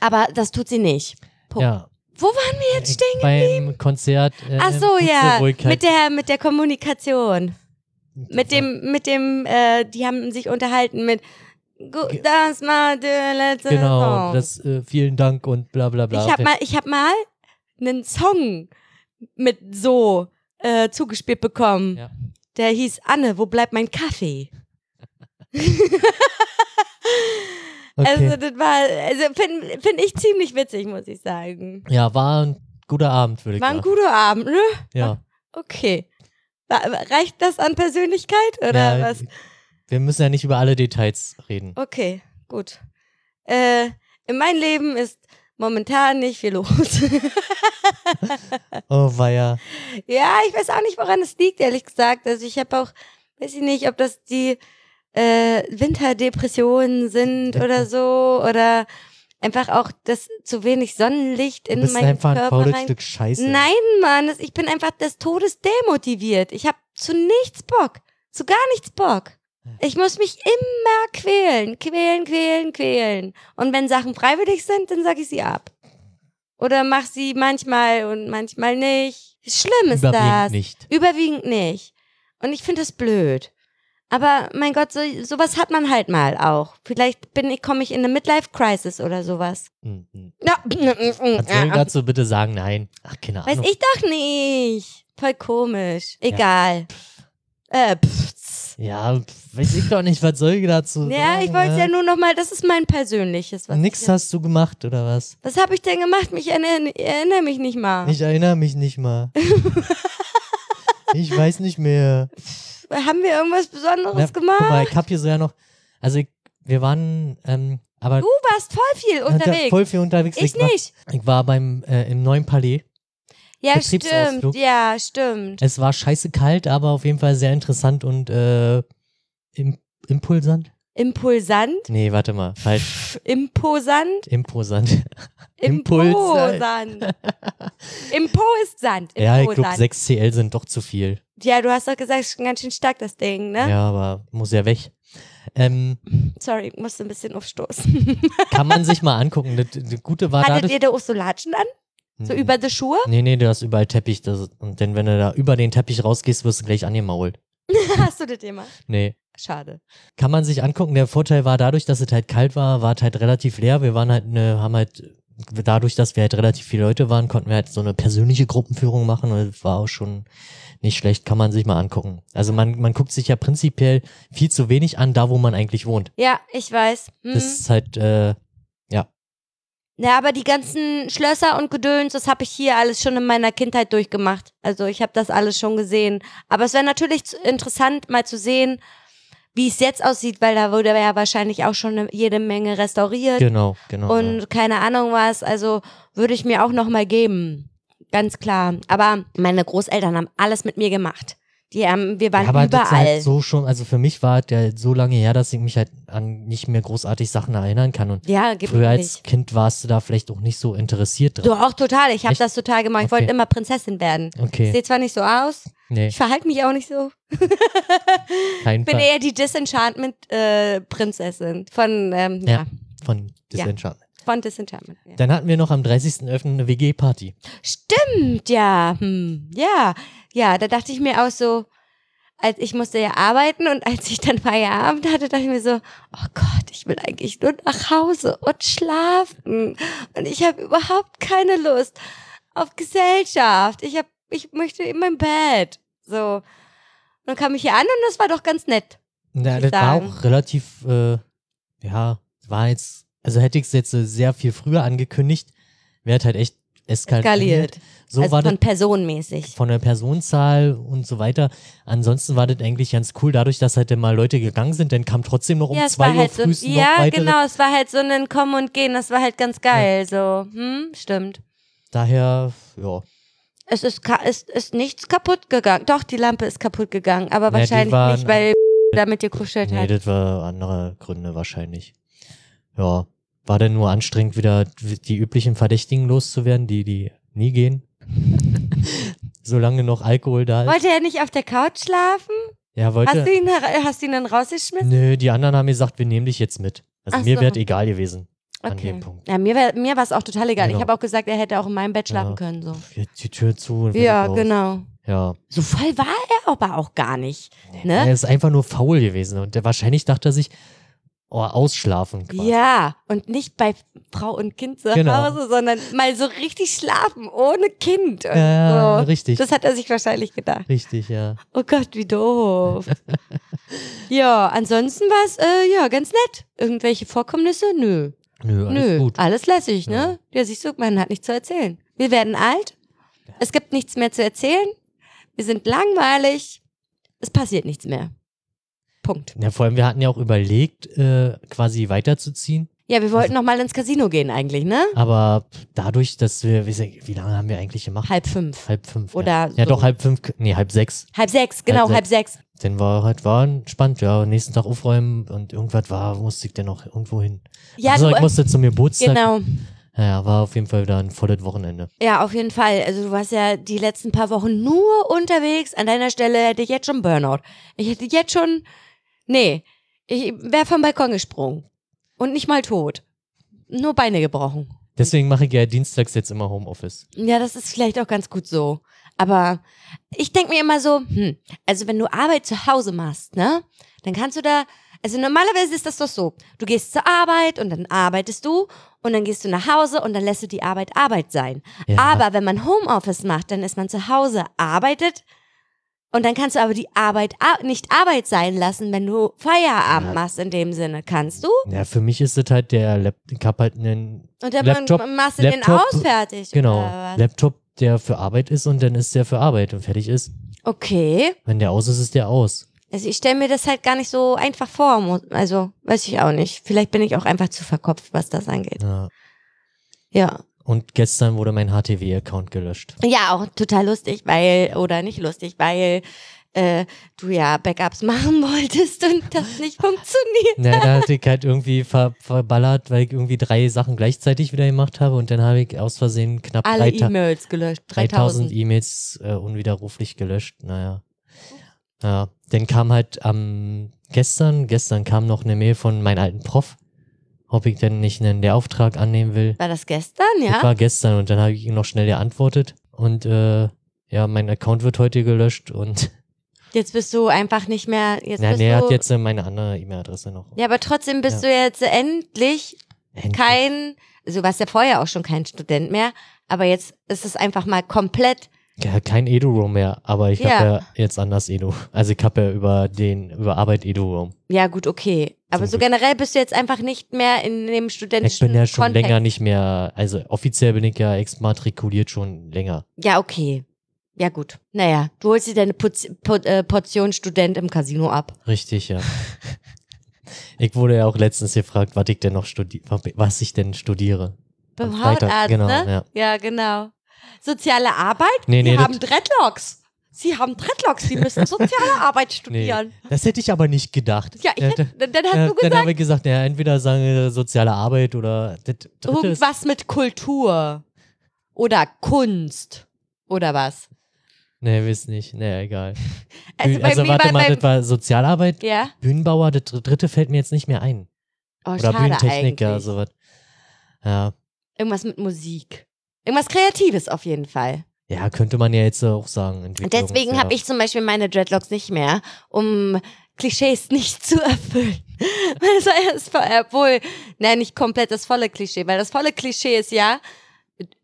Aber das tut sie nicht. Punkt. Ja. Wo waren wir jetzt stehen? Beim Konzert. Äh, Ach so, ja, mit der mit der Kommunikation. Mit dem mit dem äh, die haben sich unterhalten mit das war der letzte Genau, Song. das äh, vielen Dank und bla bla bla. ich habe Okay. mal ich habe mal einen Song mit so äh, zugespielt bekommen. Ja. Der hieß Anne, wo bleibt mein Kaffee? okay. Also das war also finde find ich ziemlich witzig, muss ich sagen. ja, war ein guter Abend, würde ich War ein sagen. guter Abend, ne? Ja. Okay. Reicht das an Persönlichkeit oder ja, was? Wir müssen ja nicht über alle Details reden. Okay, gut. Äh, in meinem Leben ist momentan nicht viel los. Oh, weia. ja, ich weiß auch nicht, woran es liegt, ehrlich gesagt. Also ich habe auch, weiß ich nicht, ob das die äh, Winterdepressionen sind oder so oder einfach auch das zu wenig Sonnenlicht Du in bist meinen einfach ein Körper faules rein. Stück Scheiße. Nein, Mann, das, ich bin einfach des Todes demotiviert. Ich habe zu nichts Bock. Zu gar nichts Bock. Ich muss mich immer quälen, quälen, quälen, quälen. Und wenn Sachen freiwillig sind, dann sag ich sie ab. Oder mach sie manchmal und manchmal nicht. Schlimm ist Überwiegend das. nicht. Überwiegend nicht. Und ich finde das blöd. Aber mein Gott, so, sowas hat man halt mal auch. Vielleicht bin ich, komme ich in eine Midlife-Crisis oder sowas. Hm, hm. Ja. Soll ich dazu bitte sagen? Nein. Ach, keine Weiß Ahnung. ich doch nicht. Voll komisch. Egal. Äh, pff. Ja, weiß ich doch nicht, was soll ich dazu Ja, sagen? ich wollte äh? ja nur noch mal, das ist mein persönliches. Was Nix ich, hast du gemacht, oder was? Was habe ich denn gemacht? Mich erinnere, erinnere mich nicht mal. Ich erinnere mich nicht mal. ich weiß nicht mehr. Haben wir irgendwas Besonderes Na, gemacht? Guck mal, ich hab hier so ja noch, also ich, wir waren, ähm, aber du warst voll viel unterwegs. voll viel unterwegs. ich war, nicht. Ich war beim, äh, im neuen Palais. Ja, stimmt. Ja, stimmt. Es war scheiße kalt, aber auf jeden Fall sehr interessant und äh, im, impulsant? Impulsant. Nee, warte mal, falsch. Imposant. Imposant. Imposant. Impo ist Sand. ja, ich glaube Imposant. 6 CL sind doch zu viel. Ja, du hast doch gesagt, es ist ganz schön stark, das Ding, ne? Ja, aber muss ja weg. Ähm, Sorry, ich musste ein bisschen aufstoßen. kann man sich mal angucken. Das, das Gute war Hattet ihr da auch so Latschen an? So Mhm. über die Schuhe? Nee, nee, du hast überall Teppich. Das, und denn wenn du da über den Teppich rausgehst, wirst du gleich angemault. Hast du das Thema? Nee. Schade. Kann man sich angucken. Der Vorteil war dadurch, dass es halt kalt war, war es halt relativ leer. Wir waren halt eine, haben halt, dadurch, dass wir halt relativ viele Leute waren, konnten wir halt so eine persönliche Gruppenführung machen und war auch schon nicht schlecht. Kann man sich mal angucken. Also man, man guckt sich ja prinzipiell viel zu wenig an, da wo man eigentlich wohnt. Ja, ich weiß. Hm. Das ist halt, äh, Ja, aber die ganzen Schlösser und Gedöns, das habe ich hier alles schon in meiner Kindheit durchgemacht. Also ich habe das alles schon gesehen. Aber es wäre natürlich interessant, mal zu sehen, wie es jetzt aussieht, weil da wurde ja wahrscheinlich auch schon jede Menge restauriert genau, genau. und ja. keine Ahnung was. Also würde ich mir auch noch mal geben, ganz klar. Aber meine Großeltern haben alles mit mir gemacht. Die haben, wir waren Ja, aber ist überall. halt so schon, also für mich war der so lange her, dass ich mich halt an nicht mehr großartig Sachen erinnern kann. Und ja, früher als nicht. Kind warst du da vielleicht auch nicht so interessiert dran. Du auch total. Ich habe das total gemacht. Ich wollte Okay. immer Prinzessin werden. Okay, sehe zwar nicht so aus, nee, ich verhalte mich auch nicht so. kein bin Fall eher die Disenchantment-Prinzessin von, ähm, ja. Ja. von Ja. Disenchantment. von Disenchantment. Ja. Dann hatten wir noch am 30.11. eine WG-Party. Stimmt, ja, hm, ja, ja, da dachte ich mir auch so, als ich musste ja arbeiten und als ich dann Feierabend hatte, dachte ich mir so, oh Gott, ich will eigentlich nur nach Hause und schlafen. Und ich habe überhaupt keine Lust auf Gesellschaft. Ich hab, ich möchte in mein Bett. So. Dann kam ich hier an und das war doch ganz nett. Ja, das war sagen. auch relativ, äh, ja, war jetzt, also hätte ich es jetzt äh, sehr viel früher angekündigt, wäre halt echt eskaliert. Skaliert. So also war das von personenmäßig. von der Personenzahl und so weiter. Ansonsten war das eigentlich ganz cool, dadurch, dass halt dann mal Leute gegangen sind, dann kam trotzdem noch um ja, zwei war Uhr halt so, ja, weitere. genau, es war halt so ein Kommen und Gehen, das war halt ganz geil, so, hm, stimmt. Daher, ja. Es ist, ist, ist nichts kaputt gegangen. Doch, die Lampe ist kaputt gegangen, aber Ja, die wahrscheinlich nicht, weil damit gekuschelt Nee, hat. das war andere Gründe wahrscheinlich. Ja. War denn nur anstrengend, wieder die üblichen Verdächtigen loszuwerden, die, die nie gehen? Solange noch Alkohol da ist. Wollte er nicht auf der Couch schlafen? Ja, Hast wollte. du ihn, hast du ihn dann rausgeschmissen? Nö, die anderen haben gesagt, wir nehmen dich jetzt mit. Also Ach mir so. wäre egal gewesen an Okay. dem Punkt. Ja, mir, wär- mir war es auch total egal. Genau. Ich habe auch gesagt, er hätte auch in meinem Bett schlafen Ja. können. So. Jetzt die Tür zu Ja, genau. Ja. So voll war er aber auch gar nicht. Er Ne? ist einfach nur faul gewesen und der, wahrscheinlich dachte er sich, oh, ausschlafen. Quasi. Ja, und nicht bei Frau und Kind zu Genau. Hause, sondern mal so richtig schlafen, ohne Kind. Ja, so. richtig. Das hat er sich wahrscheinlich gedacht. Richtig, ja. Oh Gott, wie doof. ja, ansonsten war es äh, ja ganz nett. Irgendwelche Vorkommnisse? Nö. Nö, alles Nö. gut. Alles lässig, ne? Ja. siehst du, man hat nichts zu erzählen. Wir werden alt. Es gibt nichts mehr zu erzählen. Wir sind langweilig. Es passiert nichts mehr. Punkt. Ja, vor allem, wir hatten ja auch überlegt, äh, quasi weiterzuziehen. Ja, wir wollten noch mal ins Casino gehen eigentlich, ne? Aber dadurch, dass wir, wie, wie lange haben wir eigentlich gemacht? Halb fünf. halb fünf. Oder ja. ja, so. doch halb fünf, nee, halb sechs. Halb sechs, genau, Halb halb sechs. Dann war halt, war entspannt, ja. Nächsten Tag aufräumen und irgendwas war, musste ich dann noch irgendwo hin. Ja, also, du, ich musste zum Geburtstag. genau. Ja, war auf jeden Fall wieder ein volles Wochenende. Ja, auf jeden Fall. Also du warst ja die letzten paar Wochen nur unterwegs. An deiner Stelle hätte ich jetzt schon Burnout. Ich hätte jetzt schon, nee, ich wäre vom Balkon gesprungen. Und nicht mal tot. Nur Beine gebrochen. Deswegen mache ich ja dienstags jetzt immer Homeoffice. Ja, das ist vielleicht auch ganz gut so. Aber ich denke mir immer so, hm, also wenn du Arbeit zu Hause machst, ne, dann kannst du da, also normalerweise ist das doch so, du gehst zur Arbeit und dann arbeitest du und dann gehst du nach Hause und dann lässt du die Arbeit Arbeit sein. Ja. Aber wenn man Homeoffice macht, dann ist man zu Hause, arbeitet und dann kannst du aber die Arbeit ar- nicht Arbeit sein lassen, wenn du Feierabend Ja. machst in dem Sinne. Kannst du? Ja, für mich ist es halt der Laptop, ich hab halt einen, Und dann Laptop- machst du den aus fertig. genau? Laptop, der für Arbeit ist und dann ist der für Arbeit und fertig ist. Okay. Wenn der aus ist, ist der aus. Also ich stelle mir das halt gar nicht so einfach vor. Also weiß ich auch nicht. Vielleicht bin ich auch einfach zu verkopft, was das angeht. Ja. Ja. Und gestern wurde mein HTW-Account gelöscht. Ja, auch total lustig, weil, oder nicht lustig, weil äh, du ja Backups machen wolltest und das nicht funktioniert. Na, da hatte ich halt irgendwie ver verballert, weil ich irgendwie drei Sachen gleichzeitig wieder gemacht habe und dann habe ich aus Versehen knapp Alle 3000 E-Mails gelöscht. 3000 3000. E-Mails äh, unwiderruflich gelöscht. Naja. Ja, dann kam halt am gestern, gestern kam noch eine Mail von meinem alten Prof, ob ich denn nicht einen Lehrauftrag annehmen will. War das gestern, Das ja? war gestern und dann habe ich ihm noch schnell geantwortet und äh, ja, mein Account wird heute gelöscht und Jetzt bist du einfach nicht mehr. Jetzt bist nee, er hat jetzt äh, meine andere E-Mail-Adresse noch. ja, aber trotzdem bist Ja. du jetzt endlich Endlich. kein, also du warst ja vorher auch schon kein Student mehr, aber jetzt ist es einfach mal komplett Ja, kein Edu-Room mehr, aber ich Ja. habe ja jetzt anders Edu. Also ich habe ja über den, über Arbeit Edu-Room. Ja, gut, okay. Aber so generell bist du jetzt einfach nicht mehr in dem Ich studentischen bin ja schon Kontext. länger nicht mehr, also offiziell bin ich ja exmatrikuliert schon länger. Ja, okay. Ja, gut. Naja, du holst dir deine Putz, Put, äh, Portion Student im Casino ab. Richtig, ja. ich wurde ja auch letztens gefragt, was ich denn noch studi was ich denn studiere. Beim Hautarzt, genau, ne? ja. Ja, genau. Soziale Arbeit? Nee, nee, haben das, Dreadlocks. Sie haben Dreadlocks. Sie müssen soziale Arbeit studieren. das hätte ich aber nicht gedacht. Ja, ich hätte, dann, dann hast ja, du dann habe ich gesagt, ja, entweder sagen wir soziale Arbeit oder irgendwas mit Kultur. Oder Kunst. Oder was? Nee, wisst nicht. Nee, egal. Also, bei mir warte mal, das war Sozialarbeit, Ja? Bühnenbauer, das dritte fällt mir jetzt nicht mehr ein. Oh, Oder Bühnentechniker, eigentlich. sowas. Ja. Irgendwas mit Musik. Irgendwas Kreatives auf jeden Fall. Ja, könnte man ja jetzt auch sagen. Und deswegen habe ich zum Beispiel meine Dreadlocks nicht mehr, um Klischees nicht zu erfüllen. Das war ja das, obwohl, nein, nicht komplett das volle Klischee, weil das volle Klischee ist ja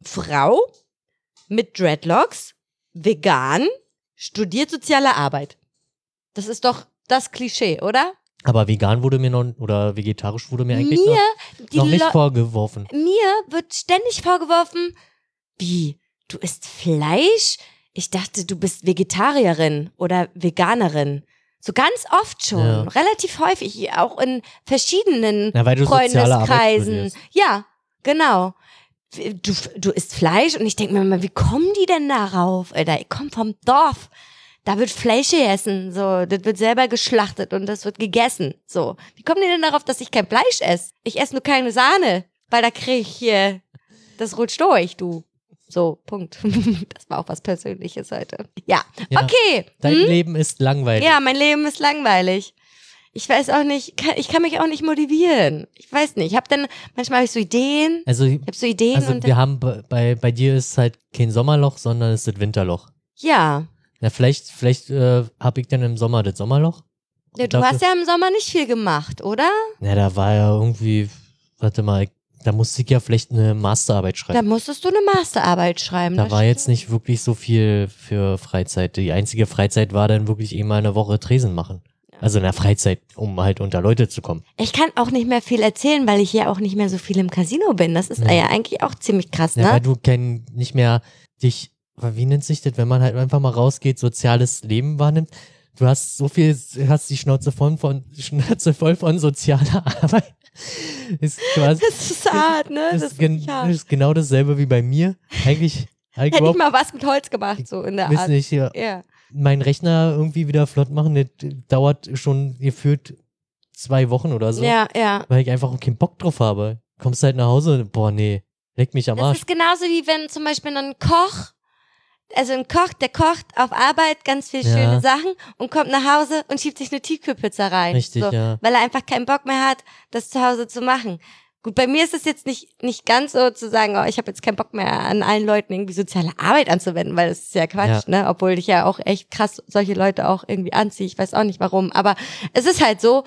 Frau mit Dreadlocks, vegan, studiert soziale Arbeit. Das ist doch das Klischee, oder? Aber vegan wurde mir noch, oder vegetarisch wurde mir eigentlich mir, noch, noch nicht Le- vorgeworfen. Mir wird ständig vorgeworfen, wie, du isst Fleisch? Ich dachte, du bist Vegetarierin oder Veganerin. So ganz oft schon, Ja. relativ häufig, auch in verschiedenen Arbeit Freundeskreisen. Ja, genau. Du, du isst Fleisch und ich denke mir immer, wie kommen die denn darauf? Alter, ich komme vom Dorf. Da wird Fleisch gegessen, so, das wird selber geschlachtet und das wird gegessen, so. Wie kommen die denn darauf, dass ich kein Fleisch esse? Ich esse nur keine Sahne, weil da kriege ich hier, das rutscht durch, du. So, Punkt. Das war auch was Persönliches heute. Ja, Ja. okay. Dein Hm? Leben ist langweilig. Ja, mein Leben ist langweilig. Ich weiß auch nicht, kann, ich kann mich auch nicht motivieren. Ich weiß nicht. Ich habe dann, manchmal habe ich so Ideen. Also, Ich habe so Ideen also und wir haben bei- bei, dir ist halt kein Sommerloch, sondern es ist das Winterloch. ja. Na, vielleicht, vielleicht äh, habe ich dann im Sommer das Sommerloch. ja. Du Dafür- hast ja im Sommer nicht viel gemacht, oder? Na, da war ja irgendwie, warte mal, da musste ich ja vielleicht eine Masterarbeit Da schreiben. musstest du eine Masterarbeit schreiben. Da war jetzt nicht wirklich so viel für Freizeit. Die einzige Freizeit war dann wirklich eh mal eine Woche Tresen machen. Also in der Freizeit, um halt unter Leute zu kommen. Ich kann auch nicht mehr viel erzählen, weil ich ja auch nicht mehr so viel im Casino bin. Das ist Ja. ja, eigentlich auch ziemlich krass, Ja, weil ne? du kein, nicht mehr dich, wie nennt sich das, wenn man halt einfach mal rausgeht, soziales Leben wahrnimmt. Du hast so viel, hast die Schnauze voll von, Schnauze voll von sozialer Arbeit. Ist quasi, Das ist hart, ne? das Das ist, gen, hart. ist genau dasselbe wie bei mir. Eigentlich, eigentlich Hätte ich mal was mit Holz gemacht, so in der Art. nicht, hier, Ja. meinen Rechner irgendwie wieder flott machen, das dauert schon gefühlt zwei Wochen oder so. Ja, ja. Weil ich einfach keinen Bock drauf habe. Kommst halt nach Hause und, boah, nee, leck mich am Das Arsch. ist genauso wie wenn zum Beispiel ein Koch, also ein Koch, der kocht auf Arbeit ganz viele Ja. schöne Sachen und kommt nach Hause und schiebt sich eine Tiefkühlpizza rein. Richtig, so, ja. Weil er einfach keinen Bock mehr hat, das zu Hause zu machen. Gut, bei mir ist es jetzt nicht, nicht ganz so zu sagen, oh, ich habe jetzt keinen Bock mehr an allen Leuten irgendwie soziale Arbeit anzuwenden, weil das ist ja Quatsch, ne? Obwohl ich ja auch echt krass solche Leute auch irgendwie anziehe. Ich weiß auch nicht warum, aber es ist halt so.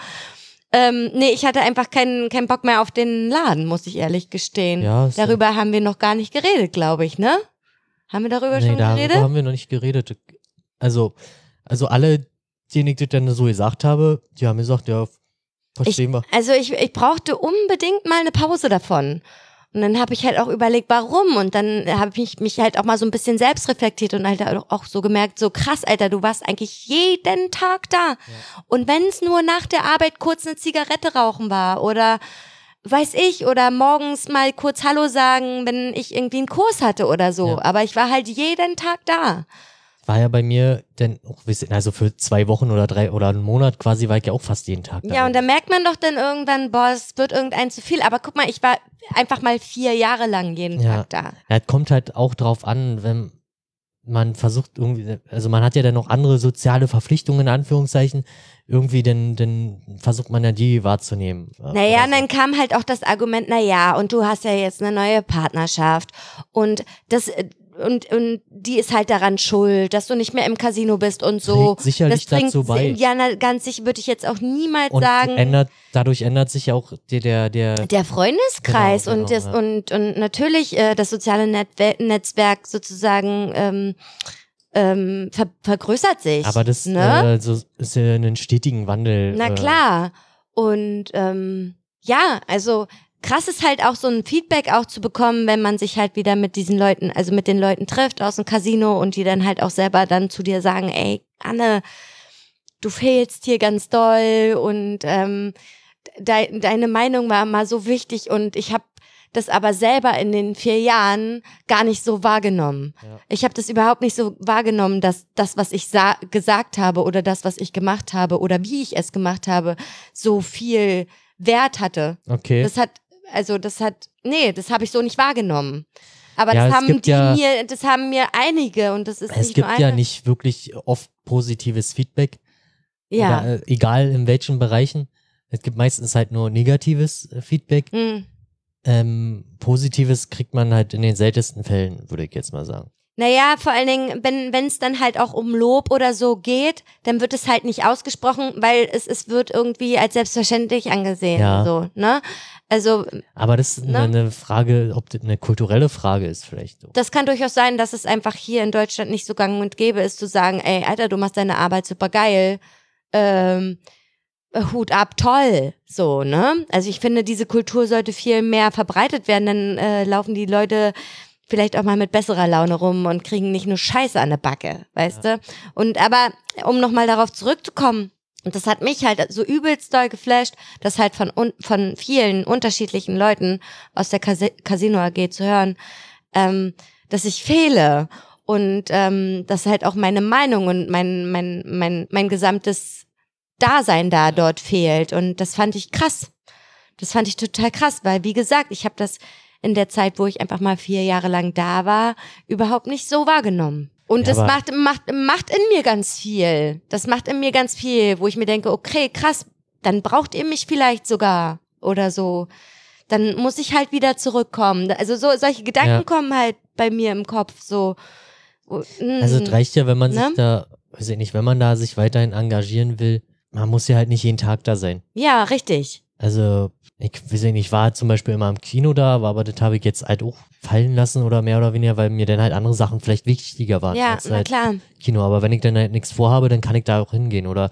Ähm, nee, ich hatte einfach keinen keinen Bock mehr auf den Laden, muss ich ehrlich gestehen. Ja, ist ja- darüber haben wir noch gar nicht geredet, glaube ich, ne? Haben wir darüber Nee, schon darüber geredet? haben wir noch nicht geredet. Also, also alle, denen ich das dann so gesagt habe, die haben gesagt, ja, verstehen wir. Also ich, ich brauchte unbedingt mal eine Pause davon. Und dann habe ich halt auch überlegt, warum. Und dann habe ich mich halt auch mal so ein bisschen selbst reflektiert und halt auch- auch so gemerkt, so krass, Alter, du warst eigentlich jeden Tag da. Und wenn es nur nach der Arbeit kurz eine Zigarette rauchen war oder weiß ich, oder morgens mal kurz Hallo sagen, wenn ich irgendwie einen Kurs hatte oder so. Ja. Aber ich war halt jeden Tag da. War ja bei mir ihr, also für zwei Wochen oder drei oder einen Monat quasi war ich ja auch fast jeden Tag da. Ja, und da merkt man doch dann irgendwann, boah, es wird irgendein zu viel. Aber guck mal, ich war einfach mal vier Jahre lang jeden Ja. Tag da. Ja, es kommt halt auch drauf an, wenn man versucht irgendwie, also man hat ja dann noch andere soziale Verpflichtungen in Anführungszeichen, irgendwie dann, dann versucht man ja die wahrzunehmen. Naja, und dann kam halt auch das Argument, na ja, und du hast ja jetzt eine neue Partnerschaft und das und und die ist halt daran schuld, dass du nicht mehr im Casino bist und so. Sicherlich das dazu bei. Ja, na, ganz sicher würde ich jetzt auch niemals und sagen. ändert, dadurch ändert sich auch der, der, der, der Freundeskreis Genau, und genau, das ja. und und natürlich äh, das soziale Netwe Netzwerk sozusagen ähm, ähm, ver vergrößert sich. aber das ne? äh, so, ist ja einen stetigen Wandel. Na äh, klar. Und ähm, ja, also krass ist halt auch so ein Feedback auch zu bekommen, wenn man sich halt wieder mit diesen Leuten, also mit den Leuten trifft aus dem Casino und die dann halt auch selber dann zu dir sagen, ey, Anne, du fehlst hier ganz doll und ähm, de deine Meinung war mal so wichtig und ich habe das aber selber in den vier Jahren gar nicht so wahrgenommen. Ja. Ich habe das überhaupt nicht so wahrgenommen, dass das, was ich sa gesagt habe oder das, was ich gemacht habe oder wie ich es gemacht habe, so viel Wert hatte. Okay. Das hat, also das hat, nee, das habe ich so nicht wahrgenommen. Aber Ja, das haben die ja- mir, das haben mir einige und das ist es nicht gibt ja nicht wirklich oft positives Feedback. Ja. Oder, äh, egal in welchen Bereichen. Es gibt meistens halt nur negatives äh, Feedback. Hm. Ähm, Positives kriegt man halt in den seltensten Fällen, würde ich jetzt mal sagen. Naja, vor allen Dingen, wenn es dann halt auch um Lob oder so geht, dann wird es halt nicht ausgesprochen, weil es, es wird irgendwie als selbstverständlich angesehen. Ja. So, ne? Also, Aber das ist Ne? eine Frage, ob das eine kulturelle Frage ist vielleicht so. das kann durchaus sein, dass es einfach hier in Deutschland nicht so gang und gäbe ist, zu sagen, ey, Alter, du machst deine Arbeit super geil. Ähm, äh, Hut ab, toll. So, ne? Also ich finde, diese Kultur sollte viel mehr verbreitet werden, dann äh, laufen die Leute vielleicht auch mal mit besserer Laune rum und kriegen nicht nur Scheiße an der Backe, weißt du? Und aber, um nochmal darauf zurückzukommen, und das hat mich halt so übelst doll geflasht, das halt von, von vielen unterschiedlichen Leuten aus der Casi Casino AG zu hören, ähm, dass ich fehle und ähm, dass halt auch meine Meinung und mein, mein, mein, mein gesamtes Dasein da dort fehlt. Und das fand ich krass. Das fand ich total krass, weil wie gesagt, ich habe das in der Zeit, wo ich einfach mal vier Jahre lang da war, überhaupt nicht so wahrgenommen. Und Ja, das macht, macht, macht in mir ganz viel. Das macht in mir ganz viel, wo ich mir denke, okay, krass, dann braucht ihr mich vielleicht sogar oder so. Dann muss ich halt wieder zurückkommen. Also so solche Gedanken Ja. kommen halt bei mir im Kopf so. wo- Also mm, es reicht ja, wenn man Ne? sich da, weiß ich nicht, wenn man da sich weiterhin engagieren will, man muss ja halt nicht jeden Tag da sein. Ja, richtig. Also, ich weiß nicht, ich war zum Beispiel immer im Kino da, aber, aber das habe ich jetzt halt auch fallen lassen oder mehr oder weniger, weil mir dann halt andere Sachen vielleicht wichtiger waren Ja, als halt klar. Kino. Aber wenn ich dann halt nichts vorhabe, dann kann ich da auch hingehen. Oder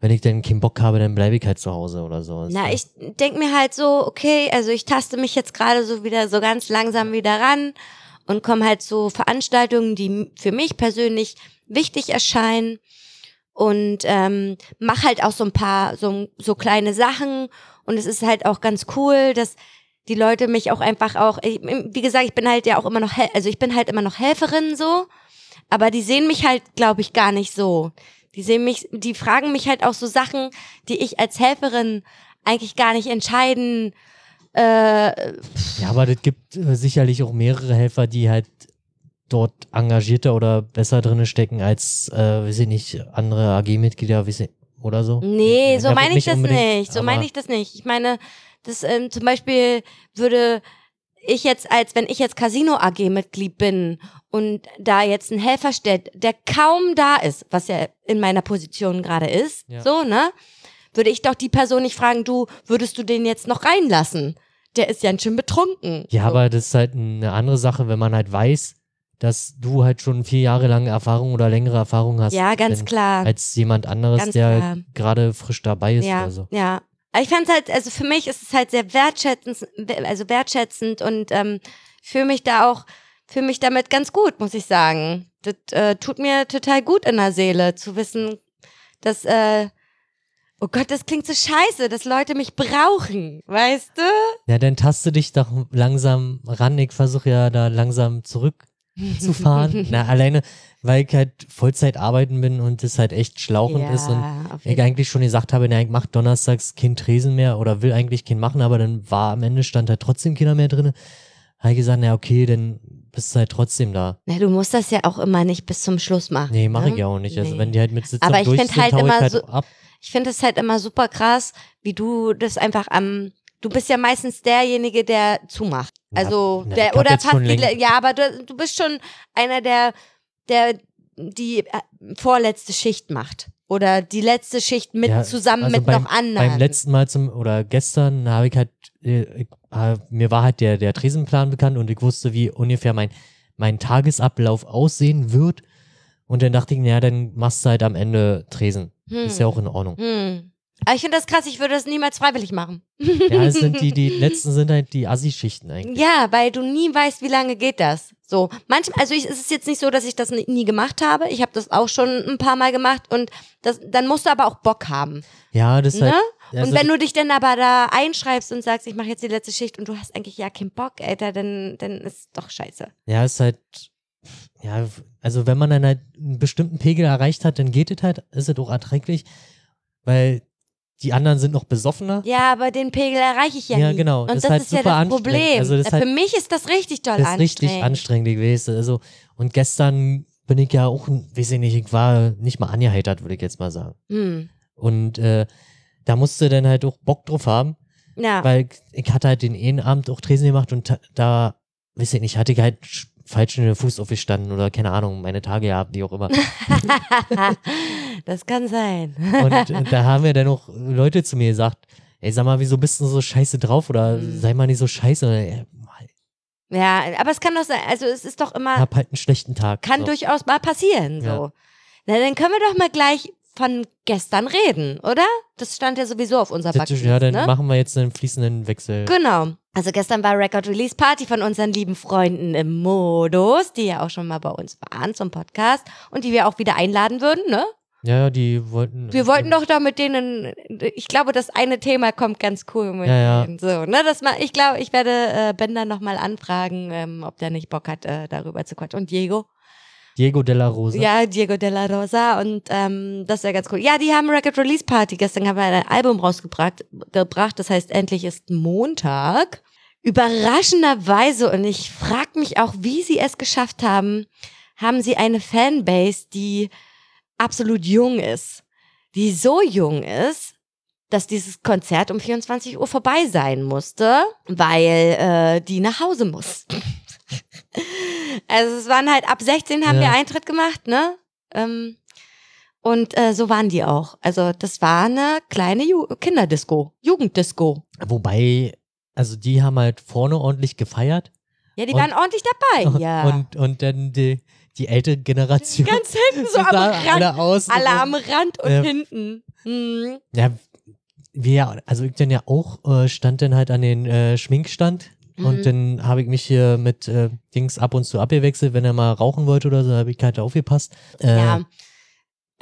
wenn ich dann keinen Bock habe, dann bleibe ich halt zu Hause oder so. Na, ich denk mir halt so, okay, also ich taste mich jetzt gerade so wieder so ganz langsam wieder ran und komme halt zu Veranstaltungen, die für mich persönlich wichtig erscheinen und ähm, mach halt auch so ein paar so, so kleine Sachen und es ist halt auch ganz cool, dass die Leute mich auch einfach auch, wie gesagt, ich bin halt ja auch immer noch, also ich bin halt immer noch Helferin so, aber die sehen mich halt, glaube ich, gar nicht so. Die sehen mich, die fragen mich halt auch so Sachen, die ich als Helferin eigentlich gar nicht entscheiden. Äh, ja, aber das gibt äh, sicherlich auch mehrere Helfer, die halt dort engagierter oder besser drinne stecken als, äh, weiß ich nicht, andere AG-Mitglieder, oder so. nee, so meine ich das nicht. So meine ich das nicht. Ich meine, das ähm, zum Beispiel würde ich jetzt als, wenn ich jetzt Casino AG Mitglied bin und da jetzt ein Helfer steht, der kaum da ist, was ja in meiner Position gerade ist, Ja. so, ne? Würde ich doch die Person nicht fragen, du, würdest du den jetzt noch reinlassen? Der ist ja schön betrunken. Ja, so. aber das ist halt eine andere Sache, wenn man halt weiß, dass du halt schon vier Jahre lange Erfahrung oder längere Erfahrung hast. Ja, ganz wenn- klar. Als jemand anderes, Ganz der gerade frisch dabei ist ja, oder so. Ja. Ich fand halt, also für mich ist es halt sehr wertschätzend, also wertschätzend und ähm, fühle mich da auch, fühle mich damit ganz gut, muss ich sagen. Das äh, tut mir total gut in der Seele, zu wissen, dass, äh, oh Gott, das klingt so scheiße, dass Leute mich brauchen, weißt du? Ja, dann taste dich doch langsam ran. Ich versuche ja da langsam zurückzufahren. Na, alleine, weil ich halt Vollzeit arbeiten bin und das halt echt schlauchend ist und ich eigentlich schon gesagt habe, na, ich mach donnerstags kein Tresen mehr oder will eigentlich keinen machen, aber dann war am Ende stand halt trotzdem keiner mehr drin. Habe ich gesagt, na okay, dann bist du halt trotzdem da. Na, du musst das ja auch immer nicht bis zum Schluss machen. Nee, mache ne? ich ja auch nicht. Also Nee. wenn die halt mit Sitzung Aber ich durch sind, halt immer halt so- ab. Ich finde es halt immer super krass, wie du das einfach am. Du bist ja meistens derjenige, der zumacht. Also na, der oder fast die, ja, aber du, du bist schon einer, der der die äh, vorletzte Schicht macht oder die letzte Schicht mit Ja, zusammen also mit beim, noch anderen. Beim letzten Mal zum, oder gestern habe ich halt, äh, äh, mir war halt der, der Tresenplan bekannt und ich wusste, wie ungefähr mein, mein Tagesablauf aussehen wird. Und dann dachte ich, naja, dann machst du halt am Ende Tresen. Hm. Ist ja auch in Ordnung. Hm. Aber ich finde das krass, ich würde das niemals freiwillig machen. Ja, es sind die, die letzten sind halt die Assi-Schichten eigentlich. Ja, weil du nie weißt, wie lange geht das. So, manchmal, also ich, es ist jetzt nicht so, dass ich das nie, gemacht habe. Ich habe das auch schon ein paar Mal gemacht und das, dann musst du aber auch Bock haben. Ja, das ist Ne? halt. und also- wenn du dich dann aber da einschreibst und sagst, ich mache jetzt die letzte Schicht und du hast eigentlich ja keinen Bock, Alter, dann, dann ist doch scheiße. Ja, ist halt, ja, also wenn man dann halt einen bestimmten Pegel erreicht hat, dann geht es halt, ist es auch erträglich, weil die anderen sind noch besoffener. Ja, aber den Pegel erreiche ich ja, Ja, nie. genau. Und Das das, ist halt ist ja das anstrengend. Problem. Also das ist Für halt- mich ist das richtig doll Das ist anstrengend. richtig anstrengend gewesen. Also, und gestern bin ich ja auch, weiß ich nicht, ich war nicht mal angeheitert, würde ich jetzt mal sagen. Hm. Und äh, da musste dann halt auch Bock drauf haben, Ja. weil ich hatte halt den einen Abend auch Tresen gemacht und da, weiß ich nicht, hatte ich halt falschen Fuß aufgestanden oder keine Ahnung, meine Tage gehabt, wie auch immer. das kann sein. Und äh, da haben ja dann auch Leute zu mir gesagt, ey, sag mal, wieso bist du so scheiße drauf oder Mhm. sei mal nicht so scheiße. Ey, Ja, aber es kann doch sein, also es ist doch immer, hab halt einen schlechten Tag. kann so. durchaus mal passieren, so. Ja. Na, dann können wir doch mal gleich von gestern reden, oder? Das stand ja sowieso auf unserer Backlist, Ja, dann ne? machen wir jetzt einen fließenden Wechsel. Genau. Also gestern war Record Release Party von unseren lieben Freunden im Modus, die ja auch schon mal bei uns waren zum Podcast und die wir auch wieder einladen würden, ne? Ja, ja, die wollten. Wir wollten doch da mit denen, ich glaube, das eine Thema kommt ganz cool mit Ja, ja. denen. So, ne, das mal, ich glaube, ich werde äh, Ben dann nochmal anfragen, ähm, ob der nicht Bock hat, äh, darüber zu quatschen. Und Diego? Diego Della Rosa. Ja, Diego de la Rosa und ähm, das wäre ganz cool. Ja, die haben Record Release Party. Gestern haben wir ein Album rausgebracht, gebracht, das heißt Endlich ist Montag. Überraschenderweise, und ich frage mich auch, wie sie es geschafft haben, haben sie eine Fanbase, die absolut jung ist. Die so jung ist, dass dieses Konzert um 24 Uhr vorbei sein musste, weil äh, die nach Hause muss. Also es waren halt ab 16 haben Ja. wir Eintritt gemacht, ne? Ähm, und äh, so waren die auch. Also das war eine kleine Ju Kinderdisco, Jugenddisco. Wobei, also die haben halt vorne ordentlich gefeiert. Ja, die Und- waren ordentlich dabei, ja. Und, und dann die, die ältere Generation. Ganz hinten so am Rand. alle aus. Alle am Rand und Ja. hinten. Mhm. Ja, wir, also ich dann ja auch, äh, stand dann halt an den äh, Schminkstand. Mhm. Und dann habe ich mich hier mit äh, Dings ab und zu abgewechselt, wenn er mal rauchen wollte oder so, habe ich halt aufgepasst. Äh, Ja.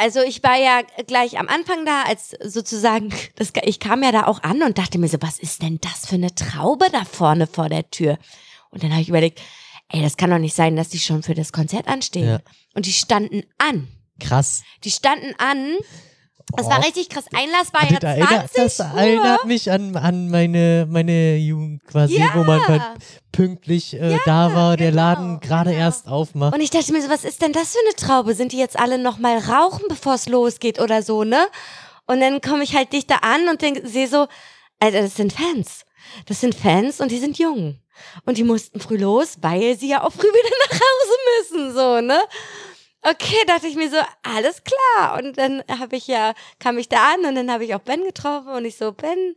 Also ich war ja gleich am Anfang da, als sozusagen, das, ich kam ja da auch an und dachte mir so, was ist denn das für eine Traube da vorne vor der Tür? Und dann habe ich überlegt, ey, das kann doch nicht sein, dass die schon für das Konzert anstehen. Ja. Und die standen an. Krass. Die standen an. Es war richtig krass. Einlass war ja das, erinnert, 20 das Uhr. erinnert mich an, an meine, meine Jugend quasi, Ja. wo man halt pünktlich äh, da war, der genau, Laden gerade genau. erst aufmacht. Und ich dachte mir so, was ist denn das für eine Traube? Sind die jetzt alle noch mal rauchen, bevor es losgeht oder so, ne? Und dann komme ich halt dichter an und sehe so, Alter, das sind Fans. Das sind Fans und die sind jung. Und die mussten früh los, weil sie ja auch früh wieder nach Hause müssen, so, ne? Okay, dachte ich mir so, alles klar. Und dann habe ich ja, kam ich da an und dann habe ich auch Ben getroffen und ich so, Ben,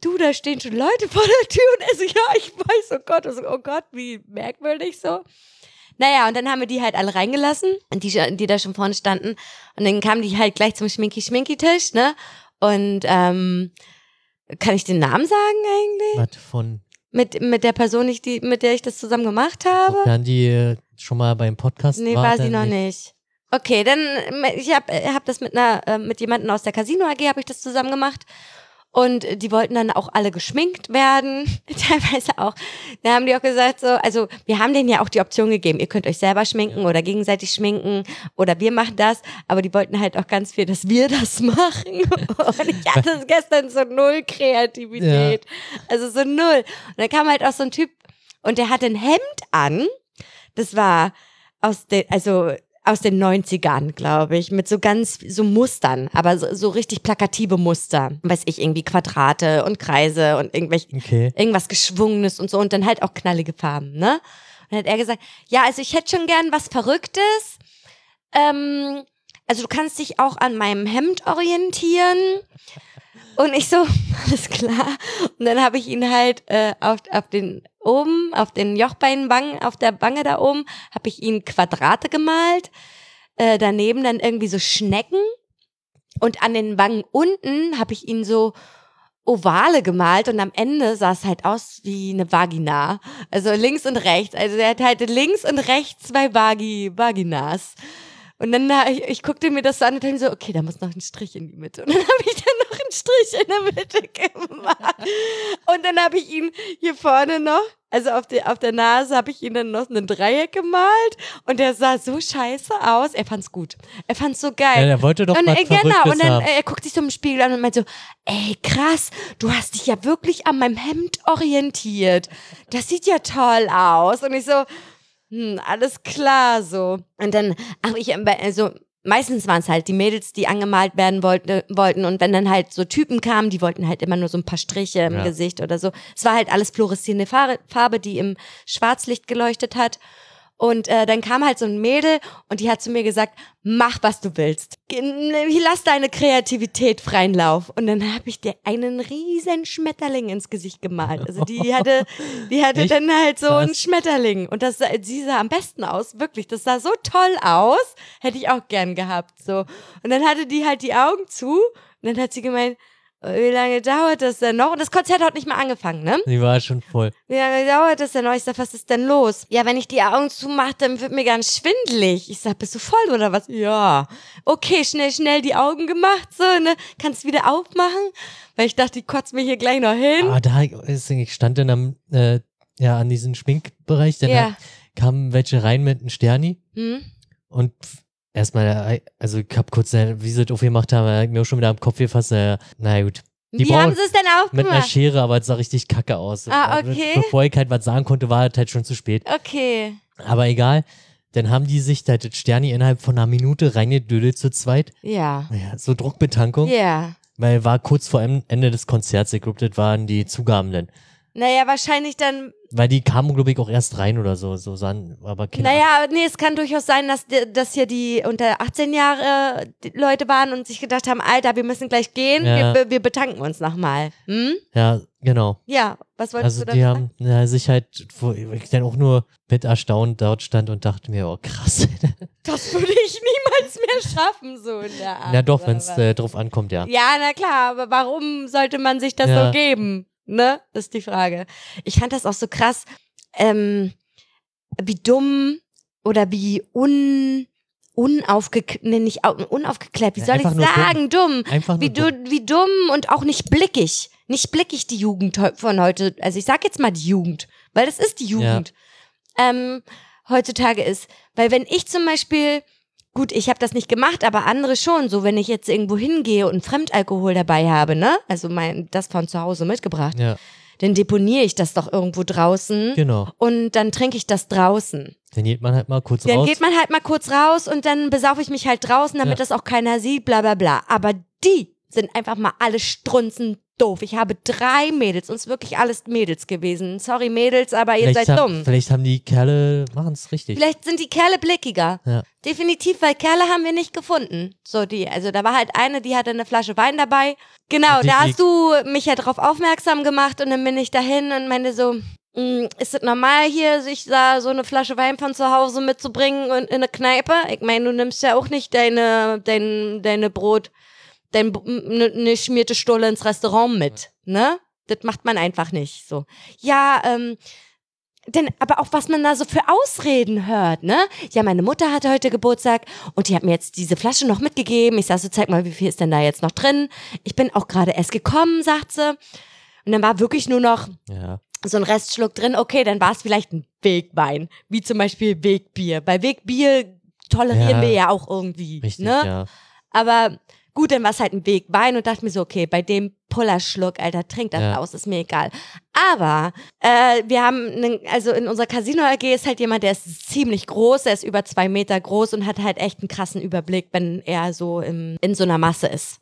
du, da stehen schon Leute vor der Tür und er so, ja, ich weiß, oh Gott, und so, oh Gott, wie merkwürdig so. Naja, und dann haben wir die halt alle reingelassen, die, die da schon vorne standen. Und dann kamen die halt gleich zum Schminki-Schminki-Tisch, ne? Und ähm, kann ich den Namen sagen eigentlich? Was von, Mit, mit der Person, ich, die, mit der ich das zusammen gemacht habe? sofern die schon mal beim Podcast Nee, war, war sie noch nicht. Okay, dann äh, ich habe hab das mit einer äh, mit jemandem aus der Casino AG habe ich das zusammen gemacht. Und äh, die wollten dann auch alle geschminkt werden, teilweise auch. Da haben die auch gesagt so, also wir haben denen ja auch die Option gegeben, ihr könnt euch selber schminken oder gegenseitig schminken oder wir machen das, aber die wollten halt auch ganz viel, dass wir das machen. Und ich hatte gestern so null Kreativität, also so null. Und dann kam halt auch so ein Typ und der hatte ein Hemd an, das war aus den, also aus den 90ern, glaube ich, mit so ganz, so Mustern, aber so, so richtig plakative Muster. Weiß ich, irgendwie Quadrate und Kreise und irgendwelche, Okay. irgendwas Geschwungenes und so und dann halt auch knallige Farben, ne? Und dann hat er gesagt, ja, also ich hätte schon gern was Verrücktes. Ähm, also du kannst dich auch an meinem Hemd orientieren. Und ich so, alles klar. Und dann habe ich ihn halt äh, auf, auf den oben, auf den Jochbeinwangen, auf der Wange da oben, habe ich ihn Quadrate gemalt. Äh, daneben dann irgendwie so Schnecken. Und an den Wangen unten habe ich ihn so Ovale gemalt und am Ende sah es halt aus wie eine Vagina. Also links und rechts. Also er hat halt links und rechts zwei Vagi Vaginas. Und dann, da, ich, ich guckte mir das so an und dachte so, okay, da muss noch ein Strich in die Mitte. Und dann habe ich dann noch einen Strich in der Mitte gemacht. Und dann habe ich ihn hier vorne noch, also auf, die, auf der Nase habe ich ihn dann noch einen Dreieck gemalt. Und der sah so scheiße aus. Er fand's gut. Er fand's so Ja, geil. der wollte doch und, was äh, genau, und dann äh, er guckt sich so im Spiegel an und meint so, ey, krass, du hast dich ja wirklich an meinem Hemd orientiert. Das sieht ja toll aus. Und ich so, hm, alles klar so. Und dann, ach, ich, also meistens waren es halt die Mädels, die angemalt werden wollte, wollten. Und wenn dann halt so Typen kamen, die wollten halt immer nur so ein paar Striche im Ja. Gesicht oder so. Es war halt alles fluoreszierende Farbe, die im Schwarzlicht geleuchtet hat. Und äh, dann kam halt so ein Mädel und die hat zu mir gesagt, mach was du willst. Lass deine Kreativität freien Lauf. Und dann habe ich dir einen riesen Schmetterling ins Gesicht gemalt. Also die hatte, die hatte Echt? dann halt so einen Krass. Schmetterling. Und das, sah- sie sah am besten aus, wirklich. Das sah so toll aus. Hätte ich auch gern gehabt. So. Und dann hatte die halt die Augen zu. Und dann hat sie gemeint, wie lange dauert das denn noch? Und das Konzert hat nicht mal angefangen, ne? Die war schon voll. Wie lange dauert das denn noch? Ich sag, was ist denn los? Ja, wenn ich die Augen zumache, dann wird mir ganz schwindelig. Ich sag, bist du voll oder was? Ja. Okay, schnell, schnell die Augen gemacht, so, ne? Kannst wieder aufmachen? Weil ich dachte, die kotzt mir hier gleich noch hin. Aber da, ich stand dann am, äh, ja, an diesem Schminkbereich, dann Ja. kamen welche rein mit einem Sterni Hm? und erstmal, äh, also ich hab kurz, wie sie das aufgemacht haben, mir auch schon wieder am Kopf gefasst, naja gut. Die Wie haben sie es denn Mit einer aufgemacht? Schere, aber es sah richtig kacke aus. Ah, Und okay. Bevor ich halt was sagen konnte, war es halt schon zu spät. Okay. Aber egal. Dann haben die sich halt das Sterni innerhalb von einer Minute reingedödelt zu zweit. Ja. Ja, so Druckbetankung. Ja. Weil war kurz vor Ende des Konzerts, ich glaube, das waren die Zugaben dann. Naja, wahrscheinlich dann Weil die kamen, glaube ich, auch erst rein oder so. so sahen, aber keine Naja, nee, es kann durchaus sein, dass, die- dass hier die unter 18 Jahre äh, die Leute waren und sich gedacht haben, Alter, wir müssen gleich gehen, Ja. wir, wir betanken uns nochmal. Hm? Ja, genau. Ja, was wolltest Also du die da haben ja, sich halt, wo ich dann auch nur mit erstaunt dort stand und dachte mir, oh krass. Das würde ich niemals mehr schaffen, so in der Art. Na doch, wenn es äh, drauf ankommt, ja. Ja, na klar, aber warum sollte man sich das Ja. so geben? Ne? Ist die Frage. Ich fand das auch so krass, ähm, wie dumm oder wie un, unaufgeklärt, nee, nicht au- unaufgeklärt, wie Ja, soll ich einfach sagen, dumm. Einfach nur Wie, du, dumm. wie dumm und auch nicht blickig. Nicht blickig die Jugend von heute. Also ich sag jetzt mal die Jugend, weil das ist die Jugend. Ähm, heutzutage ist. Weil wenn ich zum Beispiel, gut, ich habe das nicht gemacht, aber andere schon, so wenn ich jetzt irgendwo hingehe und Fremdalkohol dabei habe, ne? Also mein, das von zu Hause mitgebracht, Ja, dann deponiere ich das doch irgendwo draußen genau. und dann trinke ich das draußen. Dann geht man halt mal kurz Dann raus. geht man halt mal kurz raus und dann besaufe ich mich halt draußen, damit Ja. das auch keiner sieht, bla bla bla. Aber die sind einfach mal alle strunzen doof. Ich habe drei Mädels, uns wirklich alles Mädels gewesen. Sorry Mädels, aber ihr vielleicht, seid haben, dumm. vielleicht haben die Kerle, machen es richtig. Vielleicht sind die Kerle blickiger. Ja. Definitiv, weil Kerle haben wir nicht gefunden. So die, also da war halt eine, die hatte eine Flasche Wein dabei. Genau, Die- da hast du mich ja darauf aufmerksam gemacht und dann bin ich dahin und meinte so, "Mm, ist es normal hier, sich da so eine Flasche Wein von zu Hause mitzubringen und in eine Kneipe? Ich meine, du nimmst ja auch nicht deine, dein, deine Brot, dein, eine ne schmierte Stulle ins Restaurant mit, ne? Das macht man einfach nicht, so. Ja, ähm, denn, aber auch was man da so für Ausreden hört, ne? Ja, meine Mutter hatte heute Geburtstag und die hat mir jetzt diese Flasche noch mitgegeben. Ich sag so, zeig mal, wie viel ist denn da jetzt noch drin? Ich bin auch gerade erst gekommen, sagt sie. Und dann war wirklich nur noch Ja. so ein Restschluck drin. Okay, dann war es vielleicht ein Wegwein, wie zum Beispiel Wegbier. Bei Wegbier tolerieren Ja. wir ja auch irgendwie, Richtig, ne? ja. Aber gut, dann war es halt ein Wegwein und dachte mir so, okay, bei dem Pullerschluck, Alter, trink das Ja. aus, ist mir egal. Aber äh, wir haben, einen, also in unserer Casino AG ist halt jemand, der ist ziemlich groß, der ist über zwei Meter groß und hat halt echt einen krassen Überblick, wenn er so im, in so einer Masse ist.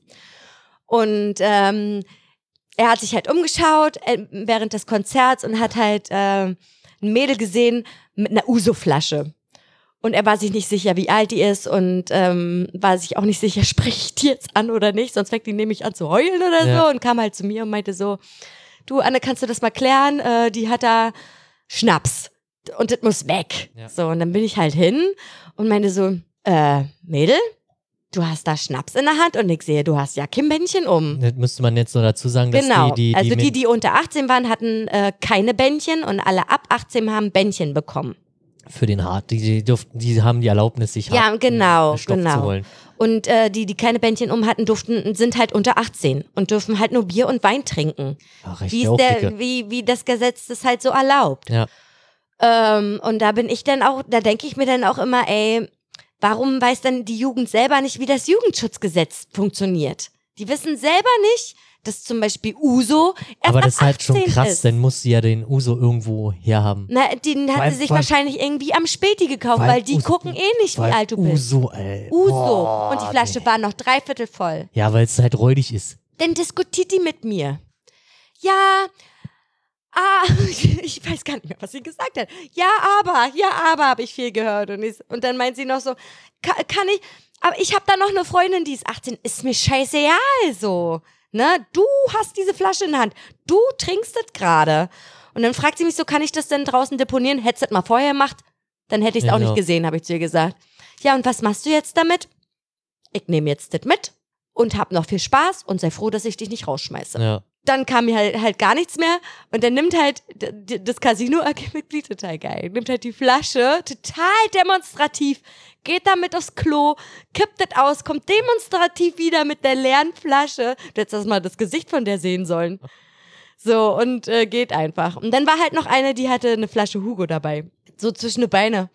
Und ähm, er hat sich halt umgeschaut äh, während des Konzerts und hat halt äh, ein Mädel gesehen mit einer Uso-Flasche. Und er war sich nicht sicher, wie alt die ist und ähm, war sich auch nicht sicher, spreche ich die jetzt an oder nicht, sonst fängt die nämlich an zu heulen oder Ja. so und kam halt zu mir und meinte so, du Anne, kannst du das mal klären? Äh, die hat da Schnaps und das muss weg. Ja. So, und dann bin ich halt hin und meinte so, äh, Mädel, du hast da Schnaps in der Hand und ich sehe, du hast ja kein Bändchen um. Das müsste man jetzt so dazu sagen, dass Genau, die, die, also die, die unter 18 waren, hatten äh, keine Bändchen und alle ab 18 haben Bändchen bekommen. Für den Hart, die, die, durften, die haben die Erlaubnis, sich Ja, harten genau, genau. zu holen. Und äh, die, die keine Bändchen um hatten, durften, sind halt unter 18 und dürfen halt nur Bier und Wein trinken. Ach, recht Wie, ist der, wie, wie das Gesetz das halt so erlaubt. Ja. Ähm, und da bin ich dann auch, da denke ich mir dann auch immer, ey, warum weiß dann die Jugend selber nicht, wie das Jugendschutzgesetz funktioniert? Die wissen selber nicht, dass zum Beispiel Uso erst Aber ab das ist halt schon 18 krass, ist. dann muss sie ja den Uso irgendwo herhaben. Na, den hat allem- sie sich allem- wahrscheinlich irgendwie am Späti gekauft, allem weil die Uso- gucken eh nicht, wie Weil alt du bist. Uso, ey. Uso. Boah, und die Flasche nee. war noch dreiviertel voll. Ja, weil es halt räudig ist. Dann diskutiert die mit mir. Ja, ah, ich weiß gar nicht mehr, was sie gesagt hat. Ja, aber, ja, aber, habe ich viel gehört. Und, ich, und dann meint sie noch so, kann, kann ich, aber ich habe da noch eine Freundin, die ist 18, ist mir scheißegal so. Ne? Du hast diese Flasche in der Hand. Du trinkst das gerade. Und dann fragt sie mich so, kann ich das denn draußen deponieren? Hättest du das mal vorher gemacht? Dann hätte ich es Ja, auch nicht genau. gesehen, habe ich zu ihr gesagt. Ja, und was machst du jetzt damit? Ich nehme jetzt das mit und hab noch viel Spaß und sei froh, dass ich dich nicht rausschmeiße Ja. dann kam mir halt, halt gar nichts mehr und dann nimmt halt das Casino AG-Mitglied total geil, nimmt halt die Flasche total demonstrativ, geht damit aufs Klo, kippt das aus, kommt demonstrativ wieder mit der leeren Flasche. Du hättest das mal das Gesicht von der sehen sollen. So, und äh, geht einfach. Und dann war halt noch eine, die hatte eine Flasche Hugo dabei. So zwischen die Beine.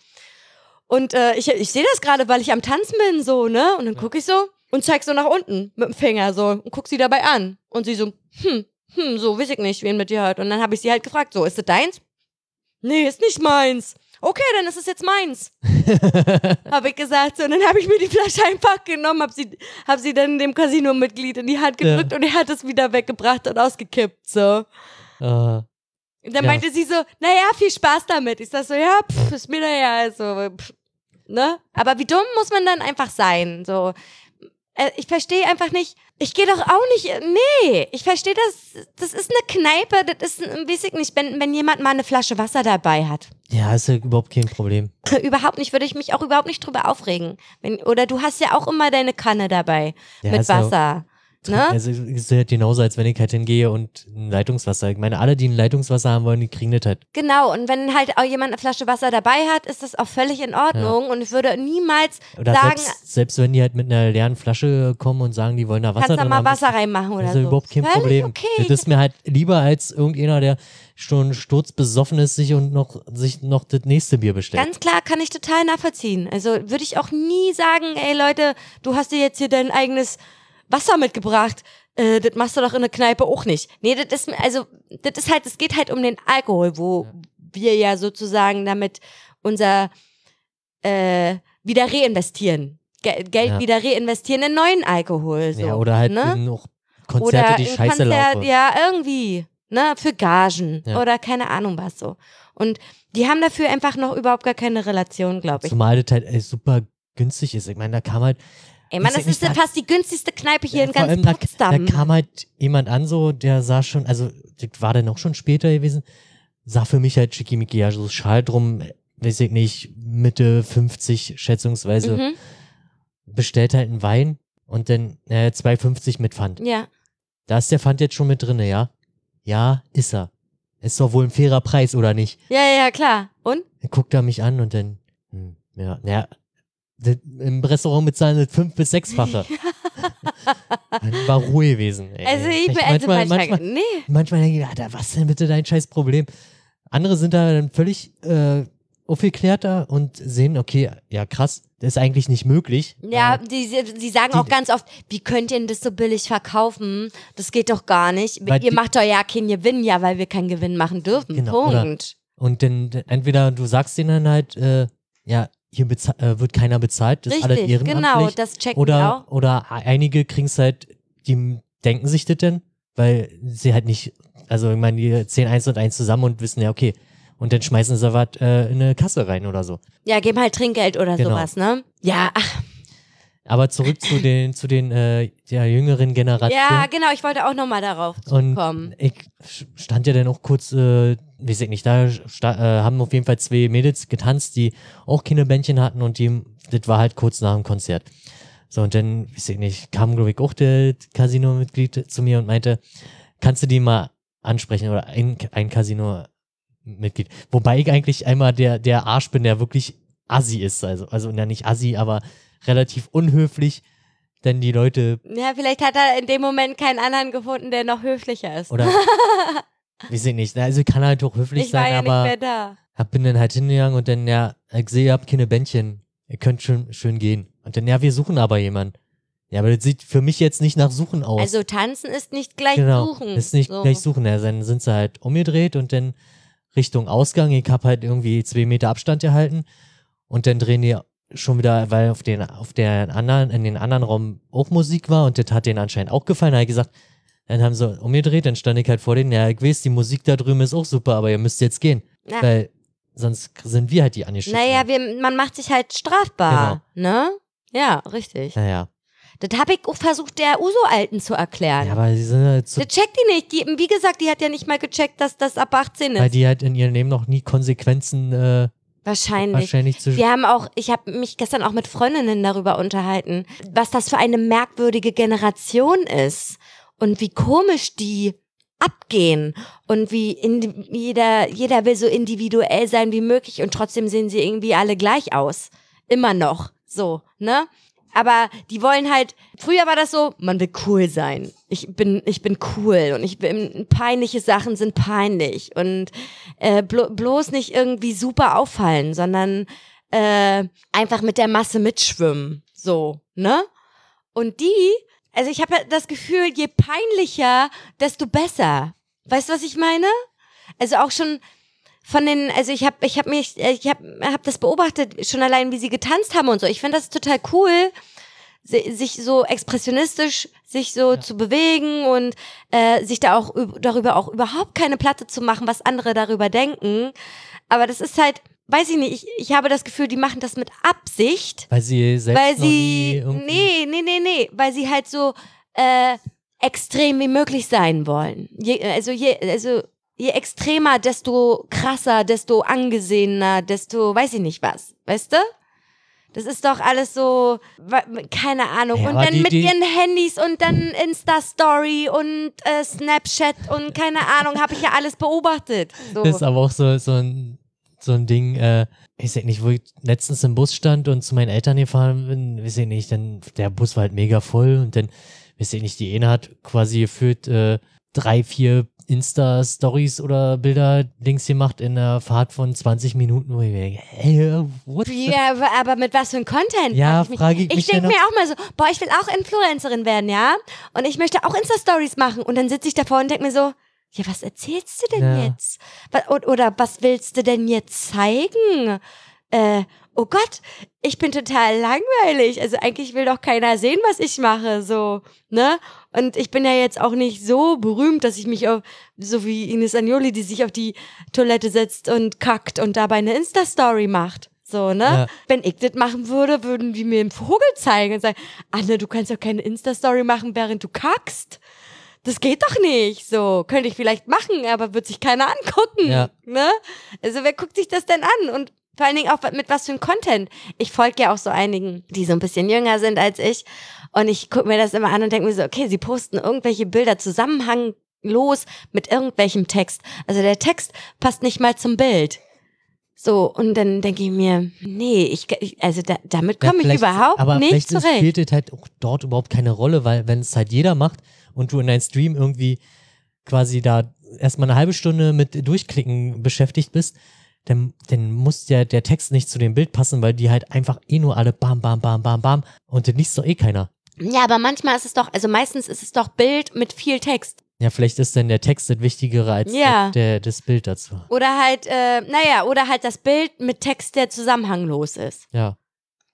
Und äh, ich, ich sehe das gerade, weil ich am Tanzen bin, so, ne? Und dann gucke ich so und zeig so nach unten mit dem Finger so und guck sie dabei an. Und sie so, hm, hm, so, weiß ich nicht, wen mit dir hat. Und dann habe ich sie halt gefragt, so, ist das deins? Nee, ist nicht meins. Okay, dann ist es jetzt meins. habe ich gesagt. So, und dann habe ich mir die Flasche einfach genommen, habe sie, hab sie dann dem Casino-Mitglied in die Hand Ja. gedrückt und er hat es wieder weggebracht und ausgekippt, so. Äh, Und dann Ja. meinte sie so, naja, viel Spaß damit. Ich sag so, ja, pff, ist mir da ja, also, pff, ne? Aber wie dumm muss man dann einfach sein? So, äh, ich verstehe einfach nicht, ich gehe doch auch nicht, nee, ich verstehe das, das ist eine Kneipe, das ist, ein- weiß ich nicht, wenn, wenn jemand mal eine Flasche Wasser dabei hat. ja, ist ja überhaupt kein Problem. überhaupt nicht, würde ich mich auch überhaupt nicht drüber aufregen. Wenn, oder du hast ja auch immer deine Kanne dabei Ja, mit Wasser. Ne? Also es ist halt genauso, als wenn ich halt hingehe und ein Leitungswasser. Ich meine, alle, die ein Leitungswasser haben wollen, die kriegen das halt. Genau, und wenn halt auch jemand eine Flasche Wasser dabei hat, ist das auch völlig in Ordnung. Und ich würde niemals Oder sagen, selbst, selbst wenn die halt mit einer leeren Flasche kommen und sagen, die wollen da Wasser kannst da mal Wasser reinmachen oder Das ist so. ja überhaupt kein Völlig Problem. Okay. Das ist mir halt lieber als irgendeiner, der schon sturzbesoffen ist, sich und noch, sich noch das nächste Bier bestellt. Ganz klar kann ich total nachvollziehen. Also würde ich auch nie sagen, ey Leute, du hast dir jetzt hier dein eigenes Wasser mitgebracht. Äh, das machst du doch in der Kneipe auch nicht. Nee, das ist, also, das ist halt, es geht halt um den Alkohol, wo wir ja sozusagen damit unser, äh, wieder reinvestieren. Ge Geld Ja. wieder reinvestieren in neuen Alkohol. So, ja, oder halt ne? noch Konzerte, oder die scheiße Konzert, laufen. Ja, irgendwie. Ne, für Gagen Ja. oder keine Ahnung was so. Und die haben dafür einfach noch überhaupt gar keine Relation, glaube ich. Zumal das halt ey, super günstig ist. Ich meine, da kam halt, Ey, Mann, das nicht, ist ja da- fast die günstigste Kneipe hier Ja, in ganz allem, da, Potsdam. da kam halt jemand an, so, der sah schon, also, das war dann auch schon später gewesen, sah für mich halt schickimicki, ja, so Schal drum, weiß ich nicht, Mitte 50 schätzungsweise, mhm. bestellt halt einen Wein und dann äh, 2,50 mit Pfand. Ja. Da ist der Pfand jetzt schon mit drinne, ja? Ja, ist er. Ist doch wohl ein fairer Preis, oder nicht? ja, ja, ja, klar. Und? Dann guckt er mich an und dann, hm, ja, naja, das- im Restaurant bezahlen das fünf- bis sechsfache. War Ruhe gewesen. Ey. Also ich bin also manchmal, manchmal, manchmal, nee. manchmal denke ich, Alter, was denn bitte dein scheiß Problem? Andere sind da dann völlig äh, aufgeklärter und sehen, okay, ja krass, das ist eigentlich nicht möglich. Ja, Äh, die, die, sagen die- auch ganz oft, wie könnt ihr denn das so billig verkaufen? Das geht doch gar nicht. Ihr die- macht doch ja keinen Gewinn, ja, weil wir keinen Gewinn machen dürfen. Genau, oder- Punkt. und dann dann entweder du sagst denen dann halt, äh, ja, hier äh, wird keiner bezahlt, das ist alles Richtig, ehrenamtlich. genau, das checken wir Oder, auch. oder einige kriegen es halt, die denken sich das denn, weil sie halt nicht, also ich meine, die zählen eins und eins zusammen und wissen ja, okay. Und dann schmeißen sie was äh, in eine Kasse rein oder so. Ja, geben halt Trinkgeld oder Genau. sowas, ne? Ja, ach, Aber zurück zu den, zu den äh, der jüngeren Generation. ja, genau, ich wollte auch nochmal darauf zurückkommen. ich stand ja dann auch kurz, äh, weiß ich nicht, da äh, haben auf jeden Fall zwei Mädels getanzt, die auch keine Bändchen hatten und die, das war halt kurz nach dem Konzert. So, und dann, weiß ich nicht, kam, glaube ich, auch der Casino-Mitglied zu mir und meinte, kannst du die mal ansprechen oder ein, ein Casino-Mitglied. Wobei ich eigentlich einmal der, der Arsch bin, der wirklich assi ist. Also, also, ja, nicht assi, aber relativ unhöflich, denn die Leute Ja, vielleicht hat er in dem Moment keinen anderen gefunden, der noch höflicher ist. oder, weiß ich nicht, also ich kann halt auch höflich ich war sein, ja nicht aber mehr da. hab, bin dann halt hingegangen und dann, ja, ich sehe, ihr habt keine Bändchen. Ihr könnt schön, schön gehen. Und dann, ja, wir suchen aber jemanden. Ja, aber das sieht für mich jetzt nicht nach Suchen aus. Also tanzen ist nicht gleich genau, suchen. ist nicht so. gleich Suchen. Ja, dann sind sie halt umgedreht und dann Richtung Ausgang. Ich hab halt irgendwie zwei Meter Abstand gehalten und dann drehen die schon wieder, weil auf den, auf der anderen, in den anderen Raum auch Musik war und das hat denen anscheinend auch gefallen. Da ich gesagt, Dann haben sie umgedreht, dann stand ich halt vor denen, ja, ich weiß, die Musik da drüben ist auch super, aber ihr müsst jetzt gehen. Ja. Weil sonst sind wir halt die angeschissen. Naja, wir, man macht sich halt strafbar, ne? Ja, richtig. Naja. Das habe ich auch versucht, der Uso-Alten zu erklären. Ja, aber sie sind halt so, Das checkt die nicht. Die, wie gesagt, die hat ja nicht mal gecheckt, dass das ab 18 weil ist. die halt in ihrem Leben noch nie Konsequenzen äh, Wahrscheinlich. wahrscheinlich zu Wir haben auch, ich habe mich gestern auch mit Freundinnen darüber unterhalten, was das für eine merkwürdige Generation ist und wie komisch die abgehen und wie indi- jeder, jeder will so individuell sein wie möglich und trotzdem sehen sie irgendwie alle gleich aus. Immer noch. So, ne? Aber die wollen halt, früher war das so, man will cool sein. Ich bin, ich bin cool und ich bin, peinliche Sachen sind peinlich und äh, blo bloß nicht irgendwie super auffallen, sondern äh, einfach mit der Masse mitschwimmen. So, ne? Und die, also ich habe das Gefühl, je peinlicher, desto besser. Weißt du, was ich meine? Also auch schon von den, also ich habe ich hab mich, ich habe hab das beobachtet, schon allein, wie sie getanzt haben und so. Ich finde das total cool, si- sich so expressionistisch sich so zu bewegen und äh, sich da auch üb- darüber auch überhaupt keine Platte zu machen, was andere darüber denken. Aber das ist halt, weiß ich nicht, ich, ich habe das Gefühl, die machen das mit Absicht weil sie selbst weil noch nie sie nee nee nee nee weil sie halt so äh, extrem wie möglich sein wollen je, also je also je extremer desto krasser desto angesehener desto weiß ich nicht was weißt du das ist doch alles so, keine Ahnung. Ja, und dann die- mit die- ihren Handys und dann Insta-Story und äh, Snapchat und keine Ahnung, habe ich ja alles beobachtet. So. Das ist aber auch so, so, ein, so ein Ding, äh, ich weiß nicht, wo ich letztens im Bus stand und zu meinen Eltern gefahren bin, weiß ich nicht, dann der Bus war halt mega voll und dann, weiß ich nicht, die eine hat quasi gefühlt äh, drei, vier Insta-Stories oder Bilder Dings gemacht in einer Fahrt von 20 Minuten, wo ich mir denke, ey, what Ja, aber- aber mit was für ein Content? Ja, frag ich mich. frage ich mich Ich denke mir auch mal so, boah, ich will auch Influencerin werden, ja? Und ich möchte auch Insta-Stories machen. Und dann sitze ich davor und denke mir so, ja, was erzählst du denn Ja. jetzt? Wa- o- Oder was willst du denn jetzt zeigen? Äh, oh Gott, ich bin total langweilig. Also eigentlich will doch keiner sehen, was ich mache, so, ne? Und ich bin ja jetzt auch nicht so berühmt, dass ich mich auf, so wie Ines Agnoli, die sich auf die Toilette setzt und kackt und dabei eine Insta-Story macht. So, ne? Ja. Wenn ich das machen würde, würden die mir einen Vogel zeigen und sagen, Anne, du kannst doch keine Insta-Story machen, während du kackst. Das geht doch nicht. So, könnte ich vielleicht machen, aber wird sich keiner angucken. Ja. Ne? Also wer guckt sich das denn an? Und vor allen Dingen auch mit was für ein Content. Ich folge ja auch so einigen, die so ein bisschen jünger sind als ich. Und ich gucke mir das immer an und denke mir so, okay, sie posten irgendwelche Bilder zusammenhanglos mit irgendwelchem Text. Also der Text passt nicht mal zum Bild. So, und dann denke ich mir, nee, ich, ich also da, damit Ja, komme ich vielleicht- überhaupt aber nicht vielleicht zurecht. spielt es halt auch dort überhaupt keine Rolle, weil wenn es halt jeder macht und du in deinem Stream irgendwie quasi da erstmal eine halbe Stunde mit Durchklicken beschäftigt bist, dann, dann muss ja der Text nicht zu dem Bild passen, weil die halt einfach eh nur alle bam, bam, bam, bam, bam und den liest doch eh keiner. Ja, aber manchmal ist es doch, also meistens ist es doch Bild mit viel Text. Ja, vielleicht ist dann der Text das Wichtigere als Ja. der, das Bild dazu. Oder halt, äh, naja, oder halt das Bild mit Text, der zusammenhanglos ist. Ja.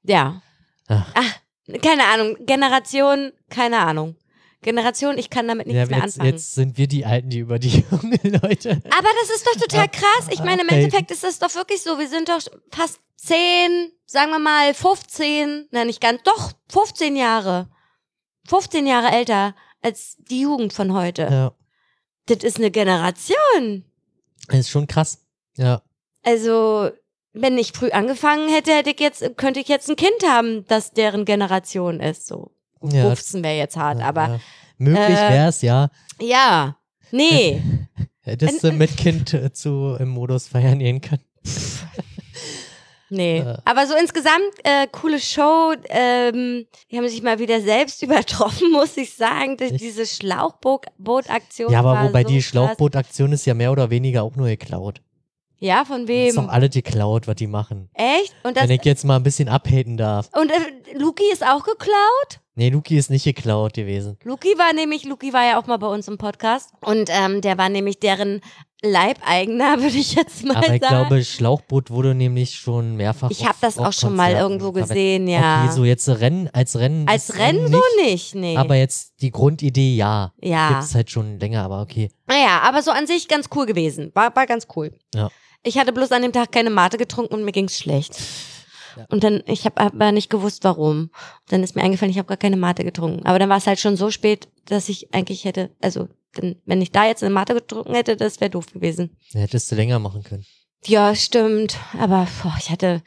Ja. Ach. Ah, keine Ahnung. Generation, keine Ahnung. Generation, ich kann damit nichts ja mehr jetzt, anfangen. jetzt sind wir die Alten, die über die jungen Leute. Aber das ist doch total krass. Ich meine, im. Endeffekt ist das doch wirklich so. Wir sind doch fast zehn, sagen wir mal 15, na nicht ganz, doch 15 Jahre. 15 Jahre älter als die Jugend von heute. Ja. Das ist eine Generation. Das ist schon krass. Ja. Also, wenn ich früh angefangen hätte, hätte ich jetzt, könnte ich jetzt ein Kind haben, das deren Generation ist. So. Ja 15 wäre jetzt hart, aber ja. Möglich äh, wäre es, ja. ja. Nee. Hättest du mit Kind äh, zu im Modus feiern gehen können. Nee. Aber so insgesamt, äh, coole Show. Ähm, die haben sich mal wieder selbst übertroffen, muss ich sagen. Ich- Diese Schlauchboot-Aktion. Ja, aber wobei so die. Schlauchbootaktion ist ja mehr oder weniger auch nur geklaut. Ja, von Das ist doch wem? alle geklaut, was die machen. Echt? Und, das, Wenn ich jetzt mal ein bisschen abhaten darf. und äh, Luki ist auch geklaut? Nee, Luki ist nicht geklaut gewesen. Luki war nämlich, Luki war ja auch mal bei uns im Podcast und ähm, der war nämlich deren Leibeigener, würde ich jetzt mal Aber sagen. ich glaube, Schlauchboot wurde nämlich schon mehrfach. ich habe das auch schon mal irgendwo gesehen, ja. Okay, so jetzt Rennen, als Rennen. Als Rennen nicht, so nicht, nee. Aber jetzt die Grundidee, ja. ja. Gibt's halt schon länger, aber okay. Naja, aber so an sich ganz cool gewesen. War, war ganz cool. Ja. Ich hatte bloß an dem Tag keine Mate getrunken und mir ging's schlecht. Ja. Und dann, ich habe aber nicht gewusst, warum. Dann ist mir eingefallen, ich habe gar keine Mate getrunken. Aber dann war es halt schon so spät, dass ich eigentlich hätte, also dann, wenn ich da jetzt eine Mate getrunken hätte, das wäre doof gewesen. Hättest du länger machen können. Ja, stimmt. Aber boah, ich hatte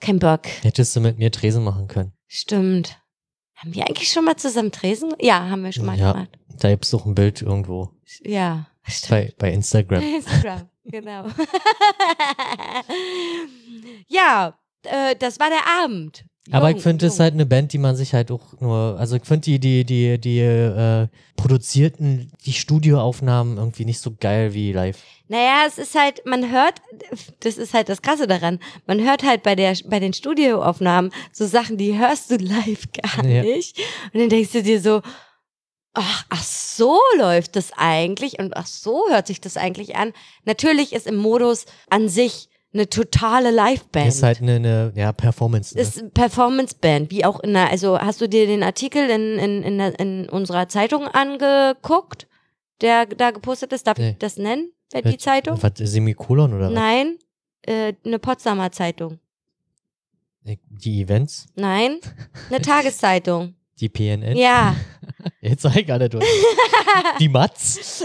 keinen Bock. Hättest du mit mir Tresen machen können. Stimmt. Haben wir eigentlich schon mal zusammen Tresen? Ja, haben wir schon mal Ja. gemacht. Da gibt's doch ein Bild irgendwo Ja, stimmt. bei, bei Instagram. Instagram, genau. ja, äh, das war der Abend. Aber Jung, ich finde, es ist halt eine Band, die man sich halt auch nur, also ich finde die, die, die, die äh, produzierten, die Studioaufnahmen irgendwie nicht so geil wie live. Naja, es ist halt, man hört, das ist halt das Krasse daran, man hört halt bei der, bei den Studioaufnahmen so Sachen, die hörst du live gar Ja. nicht. Und dann denkst du dir so, ach, ach so läuft das eigentlich und ach so hört sich das eigentlich an. Natürlich ist im Modus an sich eine totale Liveband. Ist halt eine, eine ja, Performance. Ne? ist Performance-Band, wie auch in der, also hast du dir den Artikel in, in, in, in unserer Zeitung angeguckt, der da gepostet ist? Darf Nee. ich das nennen? Die Zeitung? Was, Semikolon oder Nein, äh, eine Potsdamer Zeitung. was? Die Events? Nein, eine Tageszeitung. Die PNN? Ja. Jetzt sag ich alle durch. die Matz?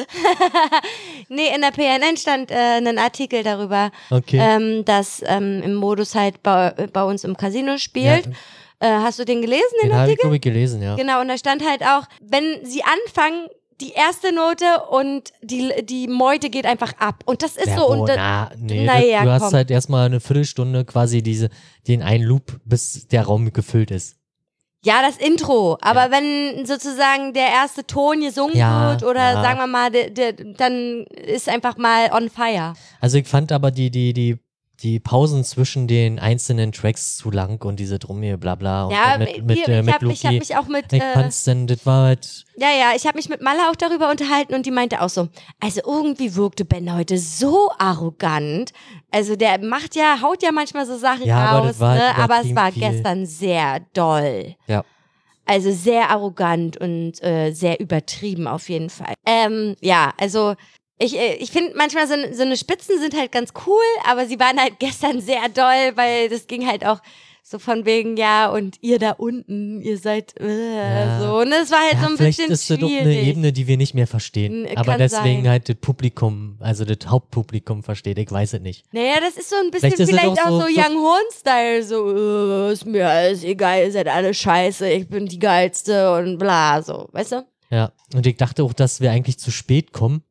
nee, in der PNN stand äh, ein Artikel darüber, Okay. ähm, dass ähm, im Modus halt bei, bei uns im Casino spielt. Ja, Äh, hast du den gelesen, den, den habe ich, Artikel? glaube ich, gelesen, ja. Genau, und da stand halt auch, wenn sie anfangen, die erste Note und die, die Meute geht einfach ab. Und das ist Ja, so. wo, Und na, nee, naja, du hast komm. halt erstmal eine Viertelstunde quasi diese, den einen Loop, bis der Raum gefüllt ist. Ja, das Intro. Aber wenn sozusagen der erste Ton gesungen Ja, wird oder ja. sagen wir mal, der, der, dann ist einfach mal on fire. Also ich fand aber die, die, die, die Pausen zwischen den einzelnen Tracks zu lang und diese Drumme, bla bla. Und Ja, mit, mit, hier, äh, ich mit habe ich hab mich auch mit. Ich Äh, denn, das war halt, ja, ja, ich habe mich mit Malle auch darüber unterhalten und die meinte auch so, also irgendwie wirkte Ben heute so arrogant. Also der macht ja, haut ja manchmal so Sachen Ja, aber raus, das war ne? halt aber es war viel. gestern sehr doll. ja. Also sehr arrogant und äh, sehr übertrieben auf jeden Fall. Ähm, ja, also ich, äh, ich finde manchmal so, so eine Spitzen sind halt ganz cool, aber sie waren halt gestern sehr doll, weil das ging halt auch so von wegen, ja, und ihr da unten, ihr seid äh, Ja. so. Und es war halt ja so ein vielleicht bisschen ist das doch eine Ebene, die wir nicht mehr verstehen. N- aber deswegen sein. halt das Publikum, also das Hauptpublikum versteht, ich weiß es nicht. Naja, das ist so ein bisschen Vielleicht vielleicht auch auch so, so- Young Horn-Style, so, äh, ist mir alles egal, ihr seid alle scheiße, ich bin die geilste und bla, so, weißt du? Ja, und ich dachte auch, dass wir eigentlich zu spät kommen,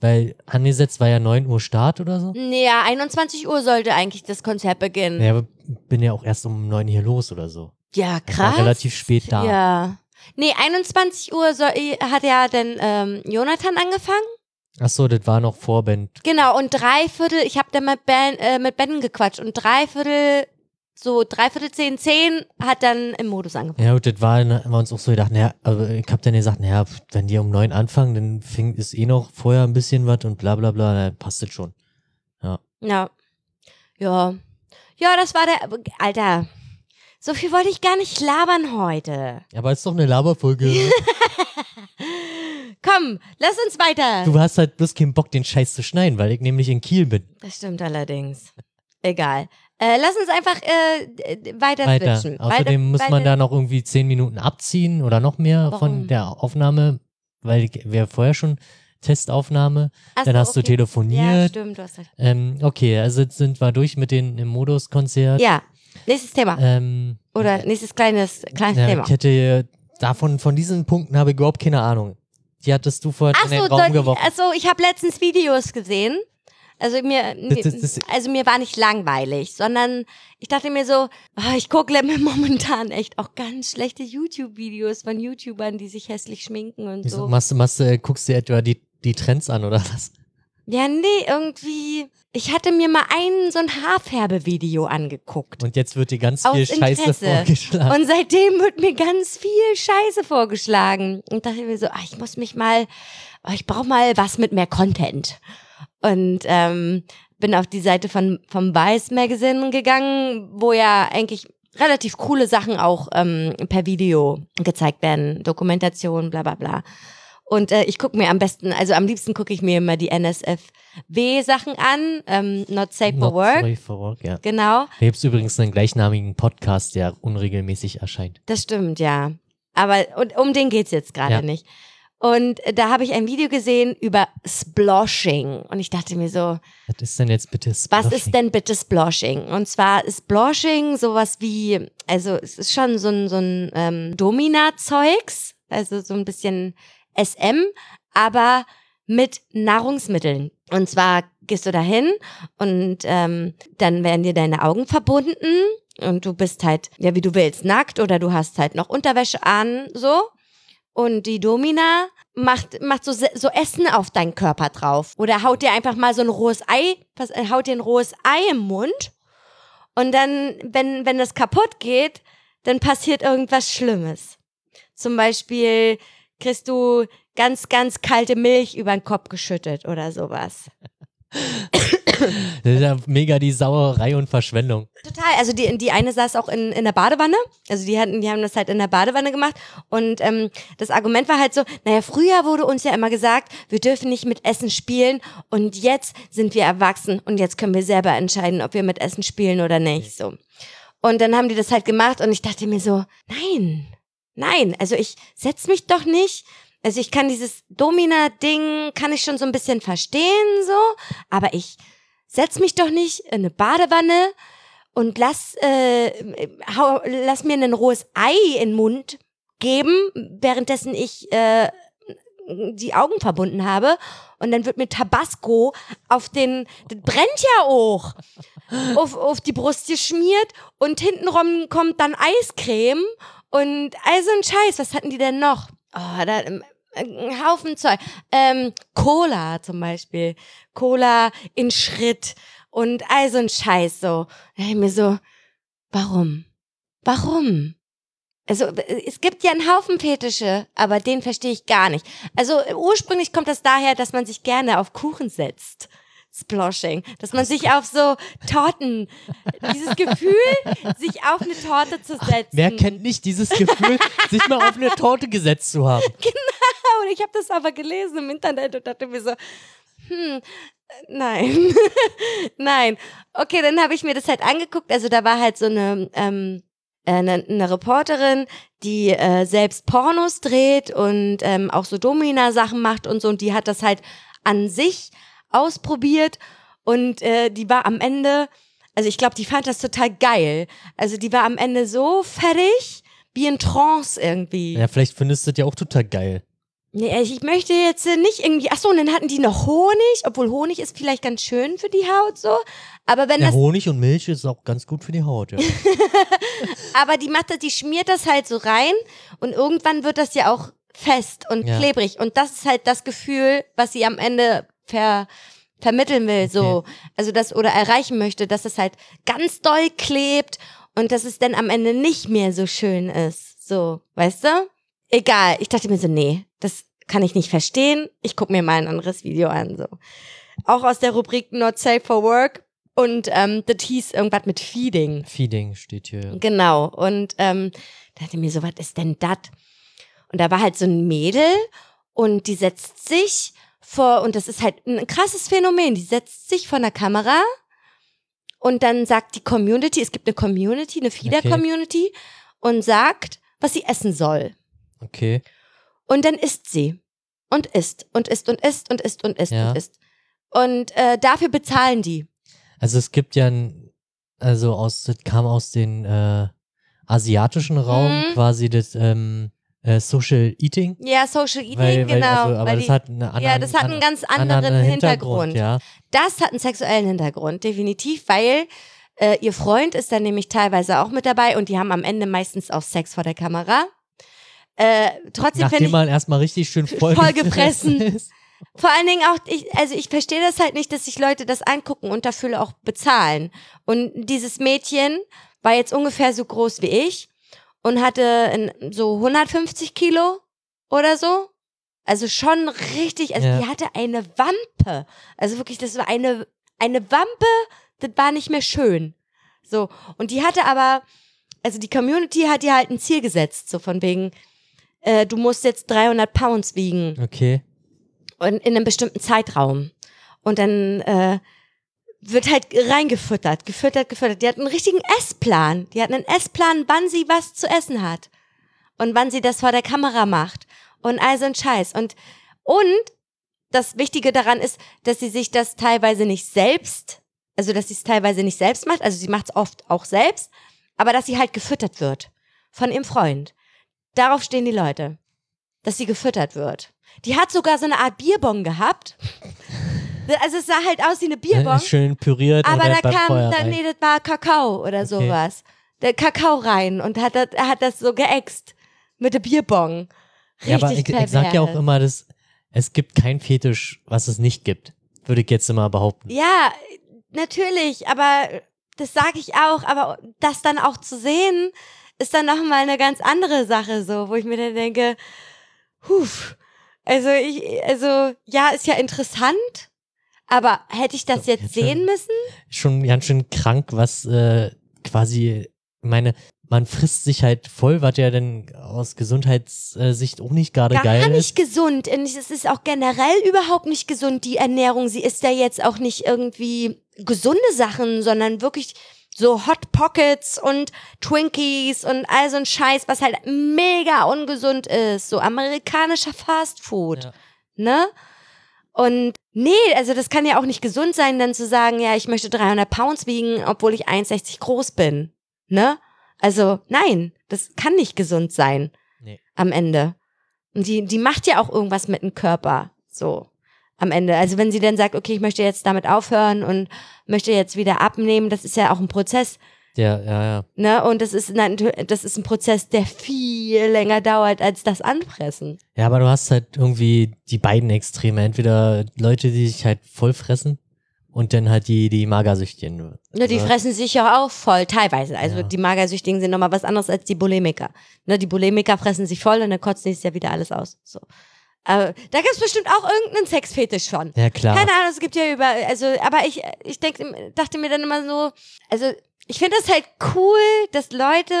weil angesetzt war ja 9 Uhr Start oder so. Ja, 21 Uhr sollte eigentlich das Konzert beginnen. Ja, aber bin ja auch erst um 9 hier los oder so. Ja, Ich war krass. relativ spät da. Ja. Nee, 21 Uhr soll, hat ja dann ähm, Jonathan angefangen. Ach so, das war noch Vorband. Genau, und drei Viertel, ich habe dann mit Ben, äh, mit Ben gequatscht und drei Viertel, so drei Viertel zehn, zehn hat dann im Modus angefangen. Ja, und das war, haben wir uns auch so gedacht, naja, aber ich hab dann gesagt, naja, wenn die um 9 anfangen, dann fing, ist eh noch vorher ein bisschen was und bla bla bla, dann passt das schon. Ja. Ja. Ja, das war der, Alter, so viel wollte ich gar nicht labern heute. Aber ist doch eine Laberfolge. Komm, lass uns weiter. du hast halt bloß keinen Bock, den Scheiß zu schneiden, weil ich nämlich in Kiel bin. Das stimmt allerdings. Egal. Äh, lass uns einfach äh, weiter, Weiter. switchen. Außerdem Weiter- muss man weiter- da noch irgendwie 10 Minuten abziehen oder noch mehr Warum? von der Aufnahme, weil wir vorher schon Testaufnahme, Ach dann so, hast du okay. Ja, telefoniert. stimmt, du hast recht. ähm, okay, also jetzt sind wir durch mit den im Modus-Konzert. Ja, nächstes Thema. Ähm, Oder nächstes kleines, kleines ja, Thema. ich hätte davon, von diesen Punkten habe ich überhaupt keine Ahnung. Die hattest du vorhin in den Achso, Raum geworfen. also ich habe letztens Videos gesehen. Also mir, Das- das- das- also mir war nicht langweilig, sondern ich dachte mir so, ah, ich gucke mir momentan echt auch ganz schlechte YouTube-Videos von YouTubern, die sich hässlich schminken und so. machst, machst, du, guckst du etwa die, die Trends an oder was? Ja, nee, irgendwie. Ich hatte mir mal ein so ein Haarfärbevideo angeguckt. Und jetzt wird dir ganz Aus viel Scheiße Interesse. vorgeschlagen. Und seitdem wird mir ganz viel Scheiße vorgeschlagen. Und dachte mir so, ah, ich muss mich mal, ah, ich brauche mal was mit mehr Content. Und ähm, bin auf die Seite von vom Vice Magazine gegangen, wo ja eigentlich relativ coole Sachen auch ähm, per Video gezeigt werden, Dokumentation, bla bla bla. Und äh, ich gucke mir am besten, also am liebsten gucke ich mir immer die NSFW-Sachen an, ähm, Not Safe for Not Work. Safe for Work, ja. Genau, Da gibt es übrigens einen gleichnamigen Podcast, der unregelmäßig erscheint. das stimmt, ja. Aber und, um den geht's jetzt gerade Ja. nicht. Und da habe ich ein Video gesehen über Sploshing. Und ich dachte mir so, Was ist denn jetzt bitte Was Splashing? ist denn bitte Sploshing? Und zwar ist Sploshing sowas wie, also es ist schon so ein, so ein ähm, Domina-Zeugs, also so ein bisschen SM, aber mit Nahrungsmitteln. Und zwar gehst du dahin und ähm, dann werden dir deine Augen verbunden und du bist halt, ja wie du willst, nackt oder du hast halt noch Unterwäsche an, so. Und die Domina macht, macht so, so Essen auf deinen Körper drauf. Oder haut dir einfach mal so ein rohes Ei, äh, haut dir ein rohes Ei im Mund. Und dann, wenn, wenn das kaputt geht, dann passiert irgendwas Schlimmes. Zum Beispiel kriegst du ganz, ganz kalte Milch über den Kopf geschüttet oder sowas. Das ist ja mega die Sauerei und Verschwendung. Total. Also die, die eine saß auch in, in der Badewanne. Also die hatten, die haben das halt in der Badewanne gemacht. Und ähm, das Argument war halt so, naja, früher wurde uns ja immer gesagt, wir dürfen nicht mit Essen spielen und jetzt sind wir erwachsen und jetzt können wir selber entscheiden, ob wir mit Essen spielen oder nicht. So. Und dann haben die das halt gemacht und ich dachte mir so, nein, nein, also ich setz mich doch nicht. Also ich kann dieses Domina-Ding, kann ich schon so ein bisschen verstehen, so, aber ich setz mich doch nicht in eine Badewanne und lass, äh, hau, lass mir ein rohes Ei in den Mund geben, währenddessen ich äh, die Augen verbunden habe. Und dann wird mir Tabasco auf den, das brennt ja auch, auf, auf die Brust geschmiert und hintenrum kommt dann Eiscreme und all so ein Scheiß. Was hatten die denn noch? Oh, da, ein Haufen Zeug. Ähm, Cola zum Beispiel. Cola in Schritt und all so ein Scheiß so. Da ich mir so, warum? Warum? Also es gibt ja einen Haufen Fetische, aber den verstehe ich gar nicht. Also ursprünglich kommt das daher, dass man sich gerne auf Kuchen setzt. Sploshing, dass man sich auf so Torten, dieses Gefühl, sich auf eine Torte zu setzen. Wer kennt nicht dieses Gefühl, sich mal auf eine Torte gesetzt zu haben? Und ich habe das aber gelesen im Internet und dachte mir so, hm, nein, nein. Okay, dann habe ich mir das halt angeguckt. Also da war halt so eine, ähm, äh, eine, eine Reporterin, die äh, selbst Pornos dreht und ähm, auch so Domina-Sachen macht und so. Und die hat das halt an sich ausprobiert und äh, die war am Ende, also ich glaube, die fand das total geil. Also die war am Ende so fertig wie in Trance irgendwie. Ja, vielleicht findest du das ja auch total geil. Nee, ich möchte jetzt äh, nicht irgendwie. Achso, und dann hatten die noch Honig, obwohl Honig ist vielleicht ganz schön für die Haut so. Aber wenn Ja, das. Honig und Milch ist auch ganz gut für die Haut, ja. Aber die macht das, die schmiert das halt so rein und irgendwann wird das ja auch fest und Ja. klebrig. Und das ist halt das Gefühl, was sie am Ende ver, vermitteln will, so. Also das oder erreichen möchte, dass es halt ganz doll klebt und dass es dann am Ende nicht mehr so schön ist. So, weißt du? Egal. Ich dachte mir so, nee, das kann ich nicht verstehen. Ich guck mir mal ein anderes Video an, so. Auch aus der Rubrik Not Safe for Work. Und ähm, das hieß irgendwas mit Feeding. Feeding steht hier. Genau. Und ähm, da dachte ich mir so, was ist denn das? Und da war halt so ein Mädel und die setzt sich vor, und das ist halt ein krasses Phänomen, die setzt sich vor einer Kamera und dann sagt die Community, es gibt eine Community, eine Feeder-Community und sagt, was sie essen soll. Okay. Und dann isst sie. Und isst und isst und isst und isst und isst Ja. und isst. Und äh, dafür bezahlen die. Also es gibt ja ein, also aus, das kam aus den äh, asiatischen Raum Mhm. quasi das ähm, äh, Social Eating. Ja, Social Eating, Weil, weil, genau. also, aber das die, hat eine andere, ja, das hat einen ganz anderen, Hintergrund. Ja. Das hat einen sexuellen Hintergrund, definitiv, weil äh, ihr Freund ist dann nämlich teilweise auch mit dabei und die haben am Ende meistens auch Sex vor der Kamera. Äh, trotzdem finde Nachdem ich, man erstmal richtig schön voll, Voll vor allen Dingen auch, ich, also ich verstehe das halt nicht, dass sich Leute das angucken und dafür auch bezahlen. Und dieses Mädchen war jetzt ungefähr so groß wie ich und hatte so 150 Kilo oder so. Also schon richtig, also Ja. die hatte eine Wampe. Also wirklich, das war eine, eine Wampe, das war nicht mehr schön. So. Und die hatte aber, also die Community hat ihr halt ein Ziel gesetzt, so von wegen, äh, du musst jetzt 300 Pounds wiegen Okay. und in einem bestimmten Zeitraum. Und dann äh, wird halt reingefüttert, gefüttert, gefüttert. Die hat einen richtigen Essplan. Die hat einen Essplan, wann sie was zu essen hat. Und wann sie das vor der Kamera macht. Und all so ein Scheiß. Und, und das Wichtige daran ist, dass sie sich das teilweise nicht selbst, also dass sie es teilweise nicht selbst macht, also sie macht es oft auch selbst, aber dass sie halt gefüttert wird von ihrem Freund. Darauf stehen die Leute, dass sie gefüttert wird. Die hat sogar so eine Art Bierbong gehabt. Also es sah halt aus wie eine Bierbong. Schön püriert Aber da kam, da, nee, das war Kakao oder sowas. Der Kakao rein und hat das, hat das so geäxt mit der Bierbong. Richtig ja, aber ich, ich sag ja auch immer, dass es gibt kein Fetisch, was es nicht gibt. Würde ich jetzt immer behaupten. Ja, natürlich, aber das sage ich auch, aber das dann auch zu sehen, ist dann nochmal eine ganz andere Sache, so, wo ich mir dann denke, huf, also ich, also ja, ist ja interessant, aber hätte ich das jetzt jetzt sehen müssen? Schon ganz schön krank, was äh, quasi, meine, man frisst sich halt voll, was ja dann aus Gesundheitssicht auch nicht gerade Gar geil nicht ist. gesund. Und es ist auch generell überhaupt nicht gesund, die Ernährung. Sie ist ja jetzt auch nicht irgendwie gesunde Sachen, sondern wirklich so Hot Pockets und Twinkies und all so ein Scheiß, was halt mega ungesund ist. So amerikanischer Fast Food. Ja. Ne? Und nee, also das kann ja auch nicht gesund sein, dann zu sagen, ja, ich möchte 300 Pounds wiegen, obwohl ich 1,60 groß bin. Ne? Also nein, das kann nicht gesund sein Nee. am Ende. Und die, die macht ja auch irgendwas mit dem Körper. So. Am Ende. Also wenn sie dann sagt, okay, ich möchte jetzt damit aufhören und möchte jetzt wieder abnehmen, das ist ja auch ein Prozess. Ja, ja, ja. Ne? Und das ist, natu- das ist ein Prozess, der viel länger dauert als das Anpressen. Ja, aber du hast halt irgendwie die beiden Extreme. Entweder Leute, die sich halt voll fressen und dann halt die, die Magersüchtigen. Ne, die Also, fressen sich ja auch voll, teilweise. Also Ja. die Magersüchtigen sind nochmal was anderes als die Bulimiker. Ne, die Bulimiker fressen sich voll und dann kotzen die es ja wieder alles aus. So. Aber da gibt's bestimmt auch irgendeinen Sexfetisch von. Ja, klar. Keine Ahnung, es gibt ja über, also, aber ich, ich denk, dachte mir dann immer so, also ich finde das halt cool, dass Leute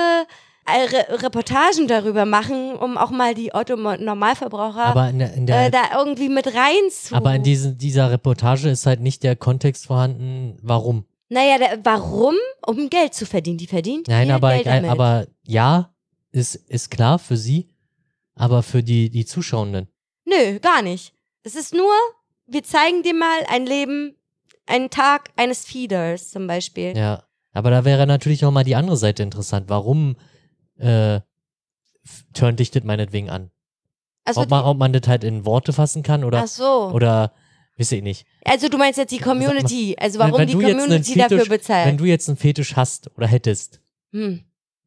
äh, Re Reportagen darüber machen, um auch mal die Otto-Normalverbraucher äh, da irgendwie mit rein zu. aber in diesen, dieser Reportage ist halt nicht der Kontext vorhanden, warum. naja, der, warum? Um Geld zu verdienen. Die verdient Nein, aber, Geld damit. aber ja, ist, ist klar für sie, aber für die, die Zuschauenden. Nö, gar nicht. Es ist nur, wir zeigen dir mal ein Leben, einen Tag eines Feeders zum Beispiel. Ja. Aber da wäre natürlich auch mal die andere Seite interessant. Warum äh, turnt dich das meinetwegen an? Also, ob, man, ob man das halt in Worte fassen kann oder, ach so. oder weiß ich nicht. also du meinst jetzt die Community, also warum die Community Fetisch- dafür bezahlt. Wenn du jetzt einen Fetisch hast oder hättest, hm.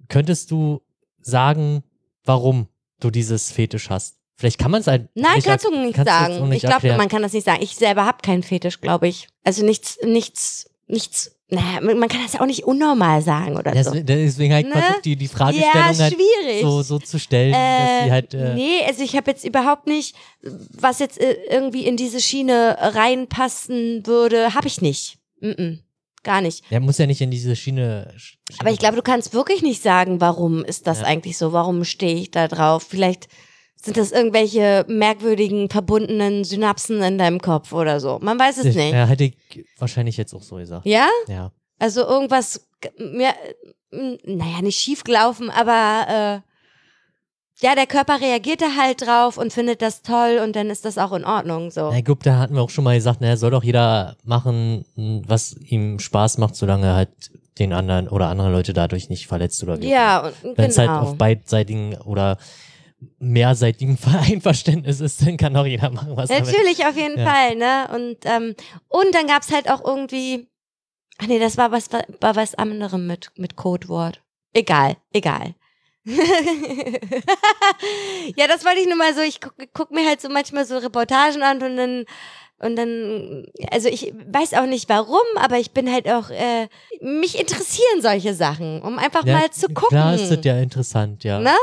könntest du sagen, warum du dieses Fetisch hast? Vielleicht kann man es halt Nein, nicht kannst du nicht kannst sagen. nicht ich glaube, man kann das nicht sagen. Ich selber habe keinen Fetisch, glaube ich. Also nichts, nichts, nichts. Naja, man kann das ja auch nicht unnormal sagen oder so. Deswegen, halt Ne? versucht, die, die Ja, Fragestellung halt schwierig. so, so zu stellen, dass Äh, die halt. Äh, nee, also ich habe jetzt überhaupt nicht, was jetzt äh, irgendwie in diese Schiene reinpassen würde, habe ich nicht. Mm -mm, gar nicht. Der muss ja nicht in diese Schiene. Sch- Aber ich glaube, du kannst wirklich nicht sagen, warum ist das Ja. eigentlich so? Warum stehe ich da drauf? Vielleicht sind das irgendwelche merkwürdigen, verbundenen Synapsen in deinem Kopf oder so. Man weiß es nicht. Ja, hätte ich wahrscheinlich jetzt auch so gesagt. Ja? Ja. Also irgendwas, mir, naja, nicht schief gelaufen, aber äh, ja, der Körper reagiert da halt drauf und findet das toll und dann ist das auch in Ordnung. So. Na, ich glaube, da hatten wir auch schon mal gesagt, naja, soll doch jeder machen, m, was ihm Spaß macht, solange er halt den anderen oder andere Leute dadurch nicht verletzt oder wie. Ja, und Wenn es halt genau. auf beidseitigen oder mehrseitigen Einverständnis ist, dann kann auch jeder machen, was er will. Natürlich, auf jeden Ja. Fall, ne? Und, ähm, und dann gab's halt auch irgendwie, ach nee, das war was, war was anderem mit, mit Codewort. Egal, egal. ja, das wollte ich nur mal so, ich guck, guck mir halt so manchmal so Reportagen an und dann, und dann, also ich weiß auch nicht warum, aber ich bin halt auch, äh, mich interessieren solche Sachen, um einfach Ja, mal zu gucken. Klar ist das ja interessant, ja. Ne?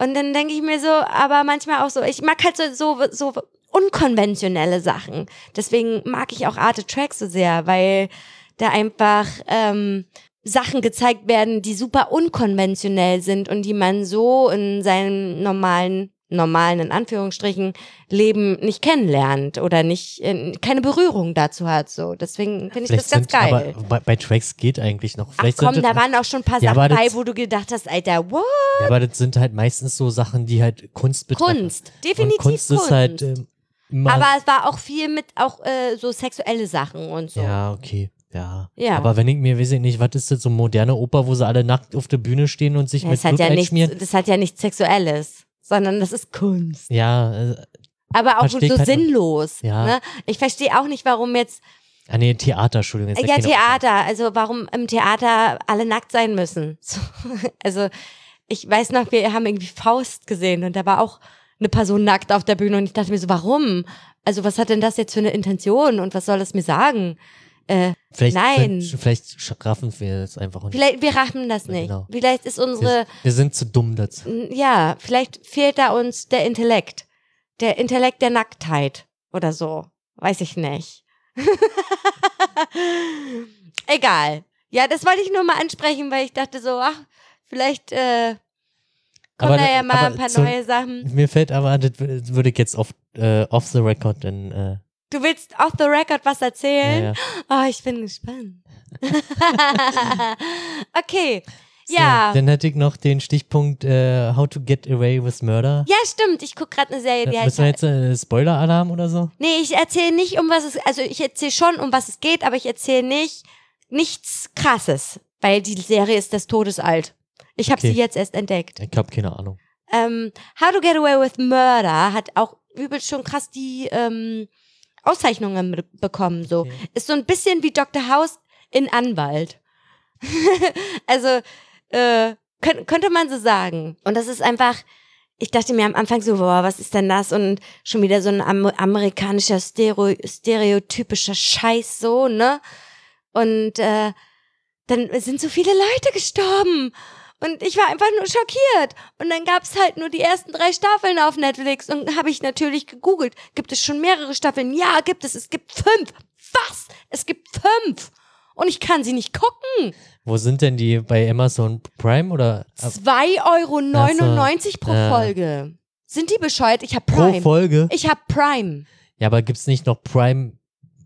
Und dann denke ich mir so, aber manchmal auch so, ich mag halt so, so, so unkonventionelle Sachen. Deswegen mag ich auch Arte Track so sehr, weil da einfach ähm, Sachen gezeigt werden, die super unkonventionell sind und die man so in seinem normalen normalen, in Anführungsstrichen, Leben nicht kennenlernt oder nicht, äh, keine Berührung dazu hat, so. Deswegen finde ich das ganz sind, geil. Aber bei, bei Tracks geht eigentlich noch. Vielleicht Ach komm, sind da waren auch schon ein paar Ja, Sachen bei, wo du gedacht hast, Alter, what? ja, aber das sind halt meistens so Sachen, die halt Kunst betreffen. Kunst. Definitiv Und Kunst, ist halt ähm, Aber es war auch viel mit auch äh, so sexuelle Sachen und so. Ja, okay. Ja. Ja. Aber wenn ich mir, weiß ich nicht, was ist das, so moderne Oper, wo sie alle nackt auf der Bühne stehen und sich Ja, mit Blut ja nichts, einschmieren? das hat ja nichts Sexuelles, sondern das ist Kunst. Ja, äh, Aber auch so halt sinnlos. Ja. Ne? Ich verstehe auch nicht, warum jetzt ah nee, Theater, Entschuldigung. jetzt Ja. Theater. Also warum im Theater alle nackt sein müssen. So, also ich weiß noch, wir haben irgendwie Faust gesehen und da war auch eine Person nackt auf der Bühne und ich dachte mir so, warum? Also was hat denn das jetzt für eine Intention und was soll das mir sagen? Äh, Vielleicht, Nein. Vielleicht raffen wir es einfach nicht. vielleicht, wir raffen das nicht. genau. Vielleicht ist unsere, Wir, wir sind zu dumm dazu. ja, vielleicht fehlt da uns der Intellekt. Der Intellekt der Nacktheit oder so. Weiß ich nicht. Egal. Ja, das wollte ich nur mal ansprechen, weil ich dachte so, ach, vielleicht äh, kommen Aber- da ja mal ein paar zu- neue Sachen. Mir fällt aber, das würde ich jetzt off, äh, off the record dann. Äh, Du willst off the record was ja, erzählen? ja. Oh, ich bin gespannt. okay. So, Ja. Dann hätte ich noch den Stichpunkt äh, How to Get Away with Murder. Ja, stimmt. Ich gucke gerade eine Serie, die Äh, heißt wir jetzt äh, Spoiler-Alarm oder so? Nee, ich erzähle nicht, um was es, also ich erzähle schon, um was es geht, aber ich erzähle nicht nichts krasses, weil die Serie ist des Todes alt. Ich habe Okay. sie jetzt erst entdeckt. Ich habe keine Ahnung. Ähm, How to Get Away with Murder hat auch übel schon krass die ähm, Auszeichnungen be- bekommen. So Okay. ist so ein bisschen wie Dr. House in Anwalt. also äh, könnt, könnte man so sagen. Und das ist einfach. Ich dachte mir am Anfang so, boah, was ist denn das? Und schon wieder so ein am amerikanischer Stereo stereotypischer Scheiß so, ne? Und äh, dann sind so viele Leute gestorben. Und ich war einfach nur schockiert. Und dann gab's halt nur die ersten drei Staffeln auf Netflix. Und habe ich natürlich gegoogelt. Gibt es schon mehrere Staffeln? Ja, gibt es. Es gibt fünf. Was? Es gibt fünf. Und ich kann sie nicht gucken. Wo sind denn die bei Amazon Prime oder äh, 2,99 Euro pro Ja. Folge. Sind die bescheuert? Ich hab pro Prime. Folge? Ich hab Prime. Ja, aber gibt's nicht noch Prime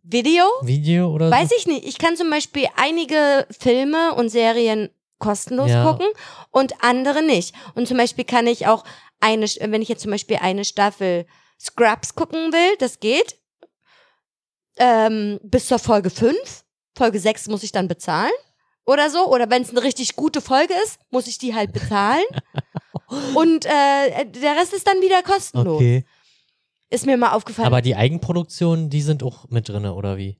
Video? Video oder Weiß so? ich nicht. Ich kann zum Beispiel einige Filme und Serien kostenlos Ja. gucken und andere nicht. Und zum Beispiel kann ich auch eine, wenn ich jetzt zum Beispiel eine Staffel Scrubs gucken will, das geht. Ähm, bis zur Folge 5. Folge 6 muss ich dann bezahlen. Oder so. Oder wenn es eine richtig gute Folge ist, muss ich die halt bezahlen. und äh, der Rest ist dann wieder kostenlos. Okay. Ist mir mal aufgefallen. Aber die Eigenproduktionen, die sind auch mit drinne oder wie?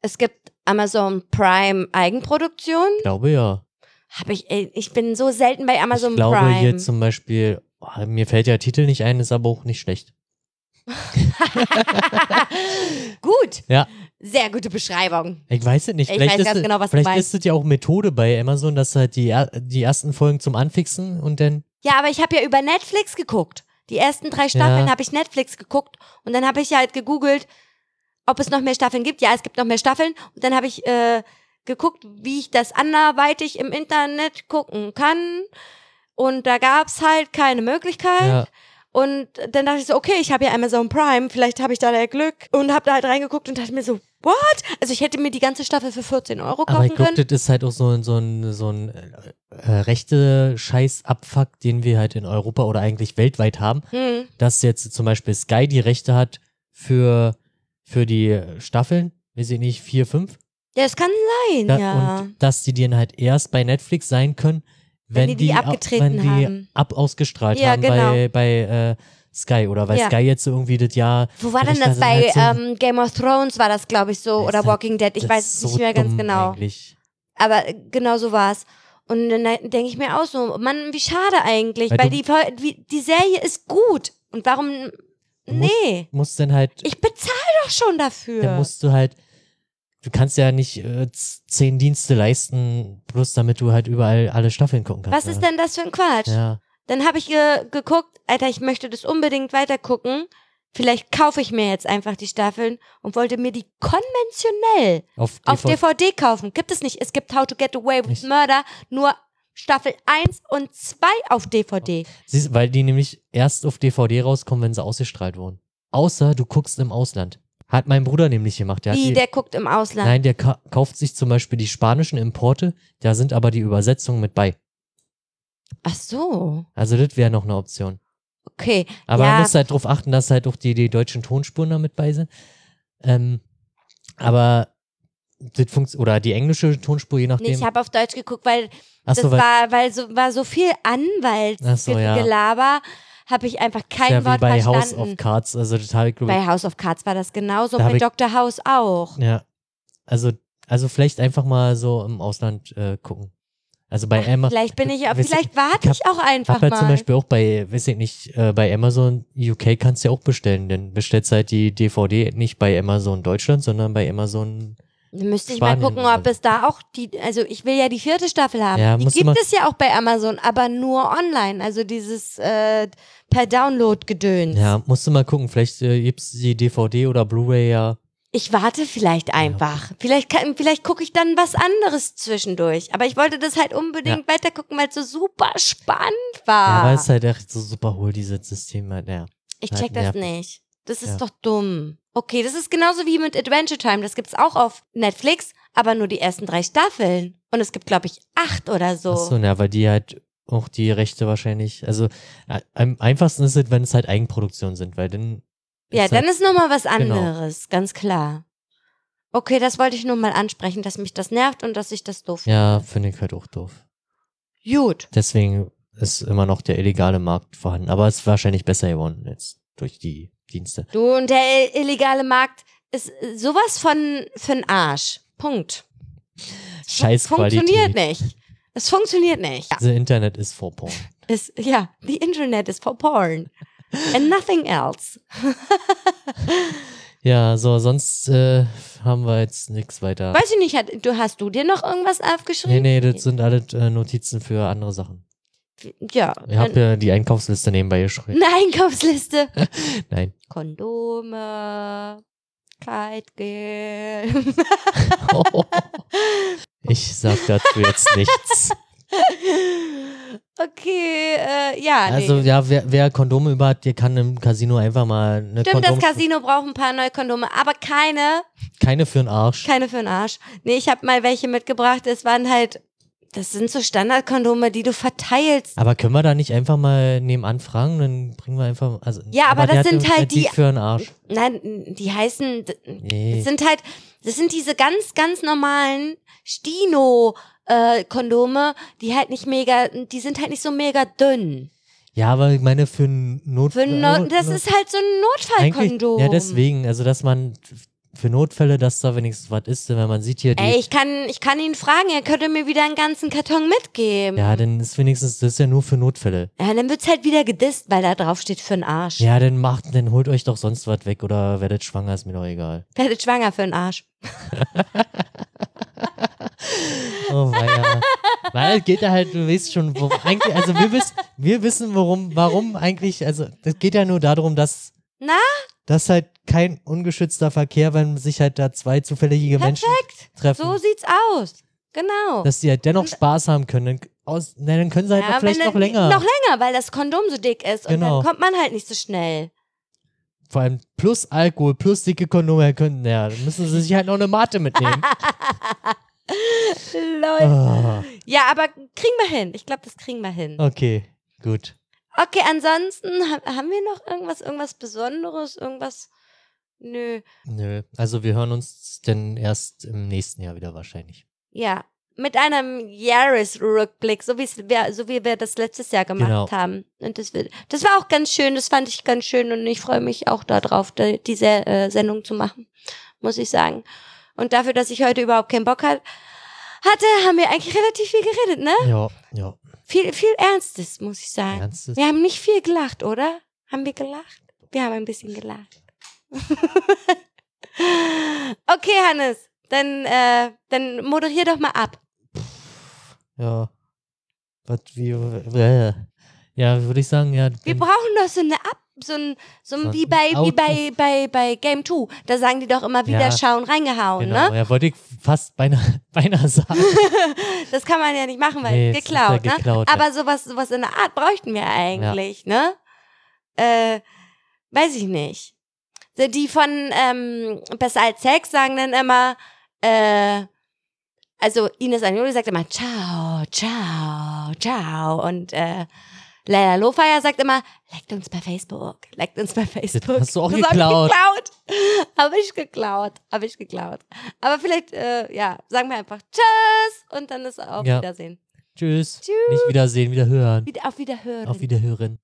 es gibt Amazon Prime Eigenproduktion. Ich glaube ja. Hab ich, ey, ich bin so selten bei Amazon ich glaube Prime. hier zum Beispiel, oh, mir fällt der Titel nicht ein, ist aber auch nicht schlecht. Gut. Ja. Sehr gute Beschreibung. Ich weiß es nicht. Ich vielleicht weiß ganz es, genau, was du vielleicht meinst. ist es ja auch Methode bei Amazon, dass halt die, die ersten Folgen zum Anfixen und dann. Ja, aber ich habe ja über Netflix geguckt. Die ersten drei Staffeln Ja. habe ich Netflix geguckt und dann habe ich halt gegoogelt, ob es noch mehr Staffeln gibt. Ja, es gibt noch mehr Staffeln und dann habe ich äh, geguckt, wie ich das anderweitig im Internet gucken kann und da gab's halt keine Möglichkeit. Ja. Und dann dachte ich so, okay, ich habe ja Amazon Prime, vielleicht habe ich da der Glück und habe da halt reingeguckt und dachte mir so, what? Also ich hätte mir die ganze Staffel für 14 Euro Aber kaufen ich glaube, können. das ist halt auch so ein, so ein, so ein äh, äh, rechte Scheißabfuck, den wir halt in Europa oder eigentlich weltweit haben, Hm. dass jetzt zum Beispiel Sky die Rechte hat für, für die Staffeln, weiß ich nicht, vier, fünf. Ja, das kann sein, Da, ja. Und dass die dann halt erst bei Netflix sein können, wenn, Wenn die die abgetreten wenn die haben. ab ausgestrahlt Ja, haben genau. bei, bei äh, Sky oder weil Ja. Sky jetzt so irgendwie das Jahr. Wo war denn das bei halt so- ähm, Game of Thrones war das, glaube ich, so, oder Walking Dead, ich weiß es so nicht mehr ganz genau. Eigentlich. Aber genau so war's. Und dann denke ich mir auch so, Mann, wie schade eigentlich, Weil weil, die, die, Serie ist gut. Und warum, Du musst- nee, Musst dann halt, ich bezahle doch schon dafür. dann musst du halt, du kannst ja nicht äh, zehn Dienste leisten, bloß damit du halt überall alle Staffeln gucken kannst. Was ist denn das für ein Quatsch? Ja. Dann habe ich ge geguckt, Alter, ich möchte das unbedingt weitergucken. Vielleicht kaufe ich mir jetzt einfach die Staffeln und wollte mir die konventionell Auf, auf DVD. Kaufen. Gibt es nicht. Es gibt How to Get Away with. Murder, nur Staffel 1 und 2 auf DVD. Siehst, weil die nämlich erst auf DVD rauskommen, wenn sie ausgestrahlt wurden. Außer du guckst im Ausland. Hat mein Bruder nämlich gemacht. Der Wie, die, der guckt im Ausland. nein, der ka kauft sich zum Beispiel die spanischen Importe, da sind aber die Übersetzungen mit bei. Ach so. Also das wäre noch eine Option. Okay. Aber ja, man muss halt darauf achten, dass halt auch die, die deutschen Tonspuren damit bei sind. Ähm, aber das funktioniert, oder die englische Tonspur, je nee, nachdem. ich habe auf Deutsch geguckt, weil Achso, das weil war, weil so, war so viel Ach so, ja. Habe ich einfach kein ja Wort bei verstanden. House of Cards, also total ich, bei House of Cards war das genauso, Da bei Dr. House auch. Ja. Also, also vielleicht einfach mal so im Ausland äh, gucken. Also bei Emma. Vielleicht bin ich, du, vielleicht warte ich ich auch einfach hab halt mal. zum Beispiel auch bei, weiß ich nicht, äh, bei Amazon UK kannst du ja auch bestellen, denn bestellst halt die DVD nicht bei Amazon Deutschland, sondern bei Amazon. Dann müsste ich Spanien mal gucken, ob es da auch die, also ich will ja die vierte Staffel haben. Ja, die gibt es ja auch bei Amazon, aber nur online. Also dieses äh, per Download-Gedöns. Ja, musst du mal gucken, vielleicht äh, gibt's die DVD oder Blu-ray ja. Ich warte vielleicht einfach. Vielleicht, kann- vielleicht gucke ich dann was anderes zwischendurch. Aber ich wollte das halt unbedingt weitergucken, weil es so super spannend war. Ja, weil es halt echt so super hohl, dieses System halt, ja. ich halt check das nervig. nicht. Das ist Ja. doch dumm. Okay, das ist genauso wie mit Adventure Time. Das gibt's auch auf Netflix, aber nur die ersten drei Staffeln. Und es gibt, glaube ich, acht oder so. Ach so, ja, weil die halt auch die Rechte wahrscheinlich, also am einfachsten ist es, wenn es halt Eigenproduktionen sind, weil dann Ja, ist dann halt, ist nochmal was Genau. anderes, ganz klar. Okay, das wollte ich nur mal ansprechen, dass mich das nervt und dass ich das doof Ja, finde ich halt auch doof. finde. Gut. Deswegen ist immer noch der illegale Markt vorhanden. Aber es ist wahrscheinlich besser geworden jetzt durch die Dienste. Du und der illegale Markt ist sowas von für'n Arsch. Punkt. Scheiß Funktioniert Qualität. nicht. Es funktioniert nicht. The Internet ist for porn. Es, ja, the Internet is for porn. And nothing else. Ja, so, sonst äh, haben wir jetzt nichts weiter. Weiß ich nicht, hat, du hast du dir noch irgendwas Nee, aufgeschrieben? nee, das sind alle äh, Notizen für andere Sachen. Ja. Ich habe ja die Einkaufsliste nebenbei geschrieben. Eine Einkaufsliste. Nein. Kondome, Kleidgel. Ich sag dazu jetzt nichts. okay, äh, ja. Also nee. ja, wer, wer Kondome über hat, der kann im Casino einfach mal eine Stimmt, Kondom das Casino braucht ein paar neue Kondome, aber keine, keine für den Arsch. keine für den Arsch. Nee, ich habe mal welche mitgebracht, es waren halt, das sind so Standardkondome, die du verteilst. Aber können wir da nicht einfach mal nebenan fragen? Dann bringen wir einfach. Also, Ja, aber der das sind halt die- für den Arsch. Nein, die heißen, das Nee. sind halt, das sind diese ganz, ganz normalen Stino, äh, Kondome, die halt nicht mega, die sind halt nicht so mega dünn. Ja, aber ich meine für einen Not. Für no das ist halt so ein Notfallkondom. Ja, deswegen. Also, dass man für Notfälle, dass da wenigstens was ist, wenn man sieht hier die. Ey, ich kann, ich kann ihn fragen, er könnte mir wieder einen ganzen Karton mitgeben. ja, dann ist wenigstens, das ist ja nur für Notfälle. Ja, dann wird's halt wieder gedisst, weil da drauf steht für den Arsch. Ja, dann macht, dann holt euch doch sonst was weg oder werdet schwanger, ist mir doch egal. Werdet schwanger für den Arsch. Oh weia. Weil es geht ja halt, du weißt schon, wo, eigentlich, also wir wissen, wir wissen, worum, warum eigentlich, also das geht ja nur darum, dass, Na? dass halt kein ungeschützter Verkehr, wenn sich halt da zwei zufällige Menschen treffen, So sieht's aus. Genau. dass die halt dennoch Spaß haben können. Dann, aus, na, dann können sie halt noch wenn vielleicht noch länger. Noch länger, weil das Kondom so dick ist und Genau. dann kommt man halt nicht so schnell. Vor allem plus Alkohol, plus dicke Kondome können, ja, dann müssen sie sich halt noch eine Mate mitnehmen. Lol. Ah, Ja, aber kriegen wir hin. Ich glaube, das kriegen wir hin. okay, gut. Okay, ansonsten ha haben wir noch irgendwas, irgendwas Besonderes, irgendwas? Nö. Nö, also wir hören uns denn erst im nächsten Jahr wieder wahrscheinlich. Ja, mit einem Jahresrückblick, so, wir, so wie wir das letztes Jahr gemacht Genau. haben. Und das, wird, das war auch ganz schön, das fand ich ganz schön und ich freue mich auch darauf, die, diese äh, Sendung zu machen, muss ich sagen. Und dafür, dass ich heute überhaupt keinen Bock hat, hatte, haben wir eigentlich relativ viel geredet, ne? Ja, ja. Viel, viel Ernstes, muss ich sagen. Ernstes. Wir haben nicht viel gelacht, oder? Haben wir gelacht? Wir haben ein bisschen gelacht. okay, Hannes, dann, äh, dann moderier doch mal ab. Ja. Was, wie, äh. Ja, würde ich sagen, ja. Wir brauchen doch so eine Ab, so ein, so ein So wie bei, wie bei, bei, bei Game 2. Da sagen die doch immer wieder Ja. schauen, reingehauen, Genau, ne? ja, wollte ich fast beinahe, beinahe sagen. Das kann man ja nicht machen, weil Nee, geklaut, ja ne? geklaut, ja. Aber sowas, sowas in der Art bräuchten wir eigentlich, ne? Äh, weiß ich nicht. Die von ähm, Besser als Sex sagen dann immer, äh, also Ines Agnoli sagt immer ciao, ciao, ciao und äh, Leila Lofeyer sagt immer, liked uns bei Facebook, liked uns bei Facebook. hast du auch das hab geklaut. Ich geklaut. Habe ich geklaut, habe ich geklaut. Aber vielleicht, äh, ja, sagen wir einfach Tschüss und dann ist auf Ja. Wiedersehen. Tschüss. Tschüss. Nicht wiedersehen, wieder hören. Wieder, auf Wiederhören. Auf Wiederhören.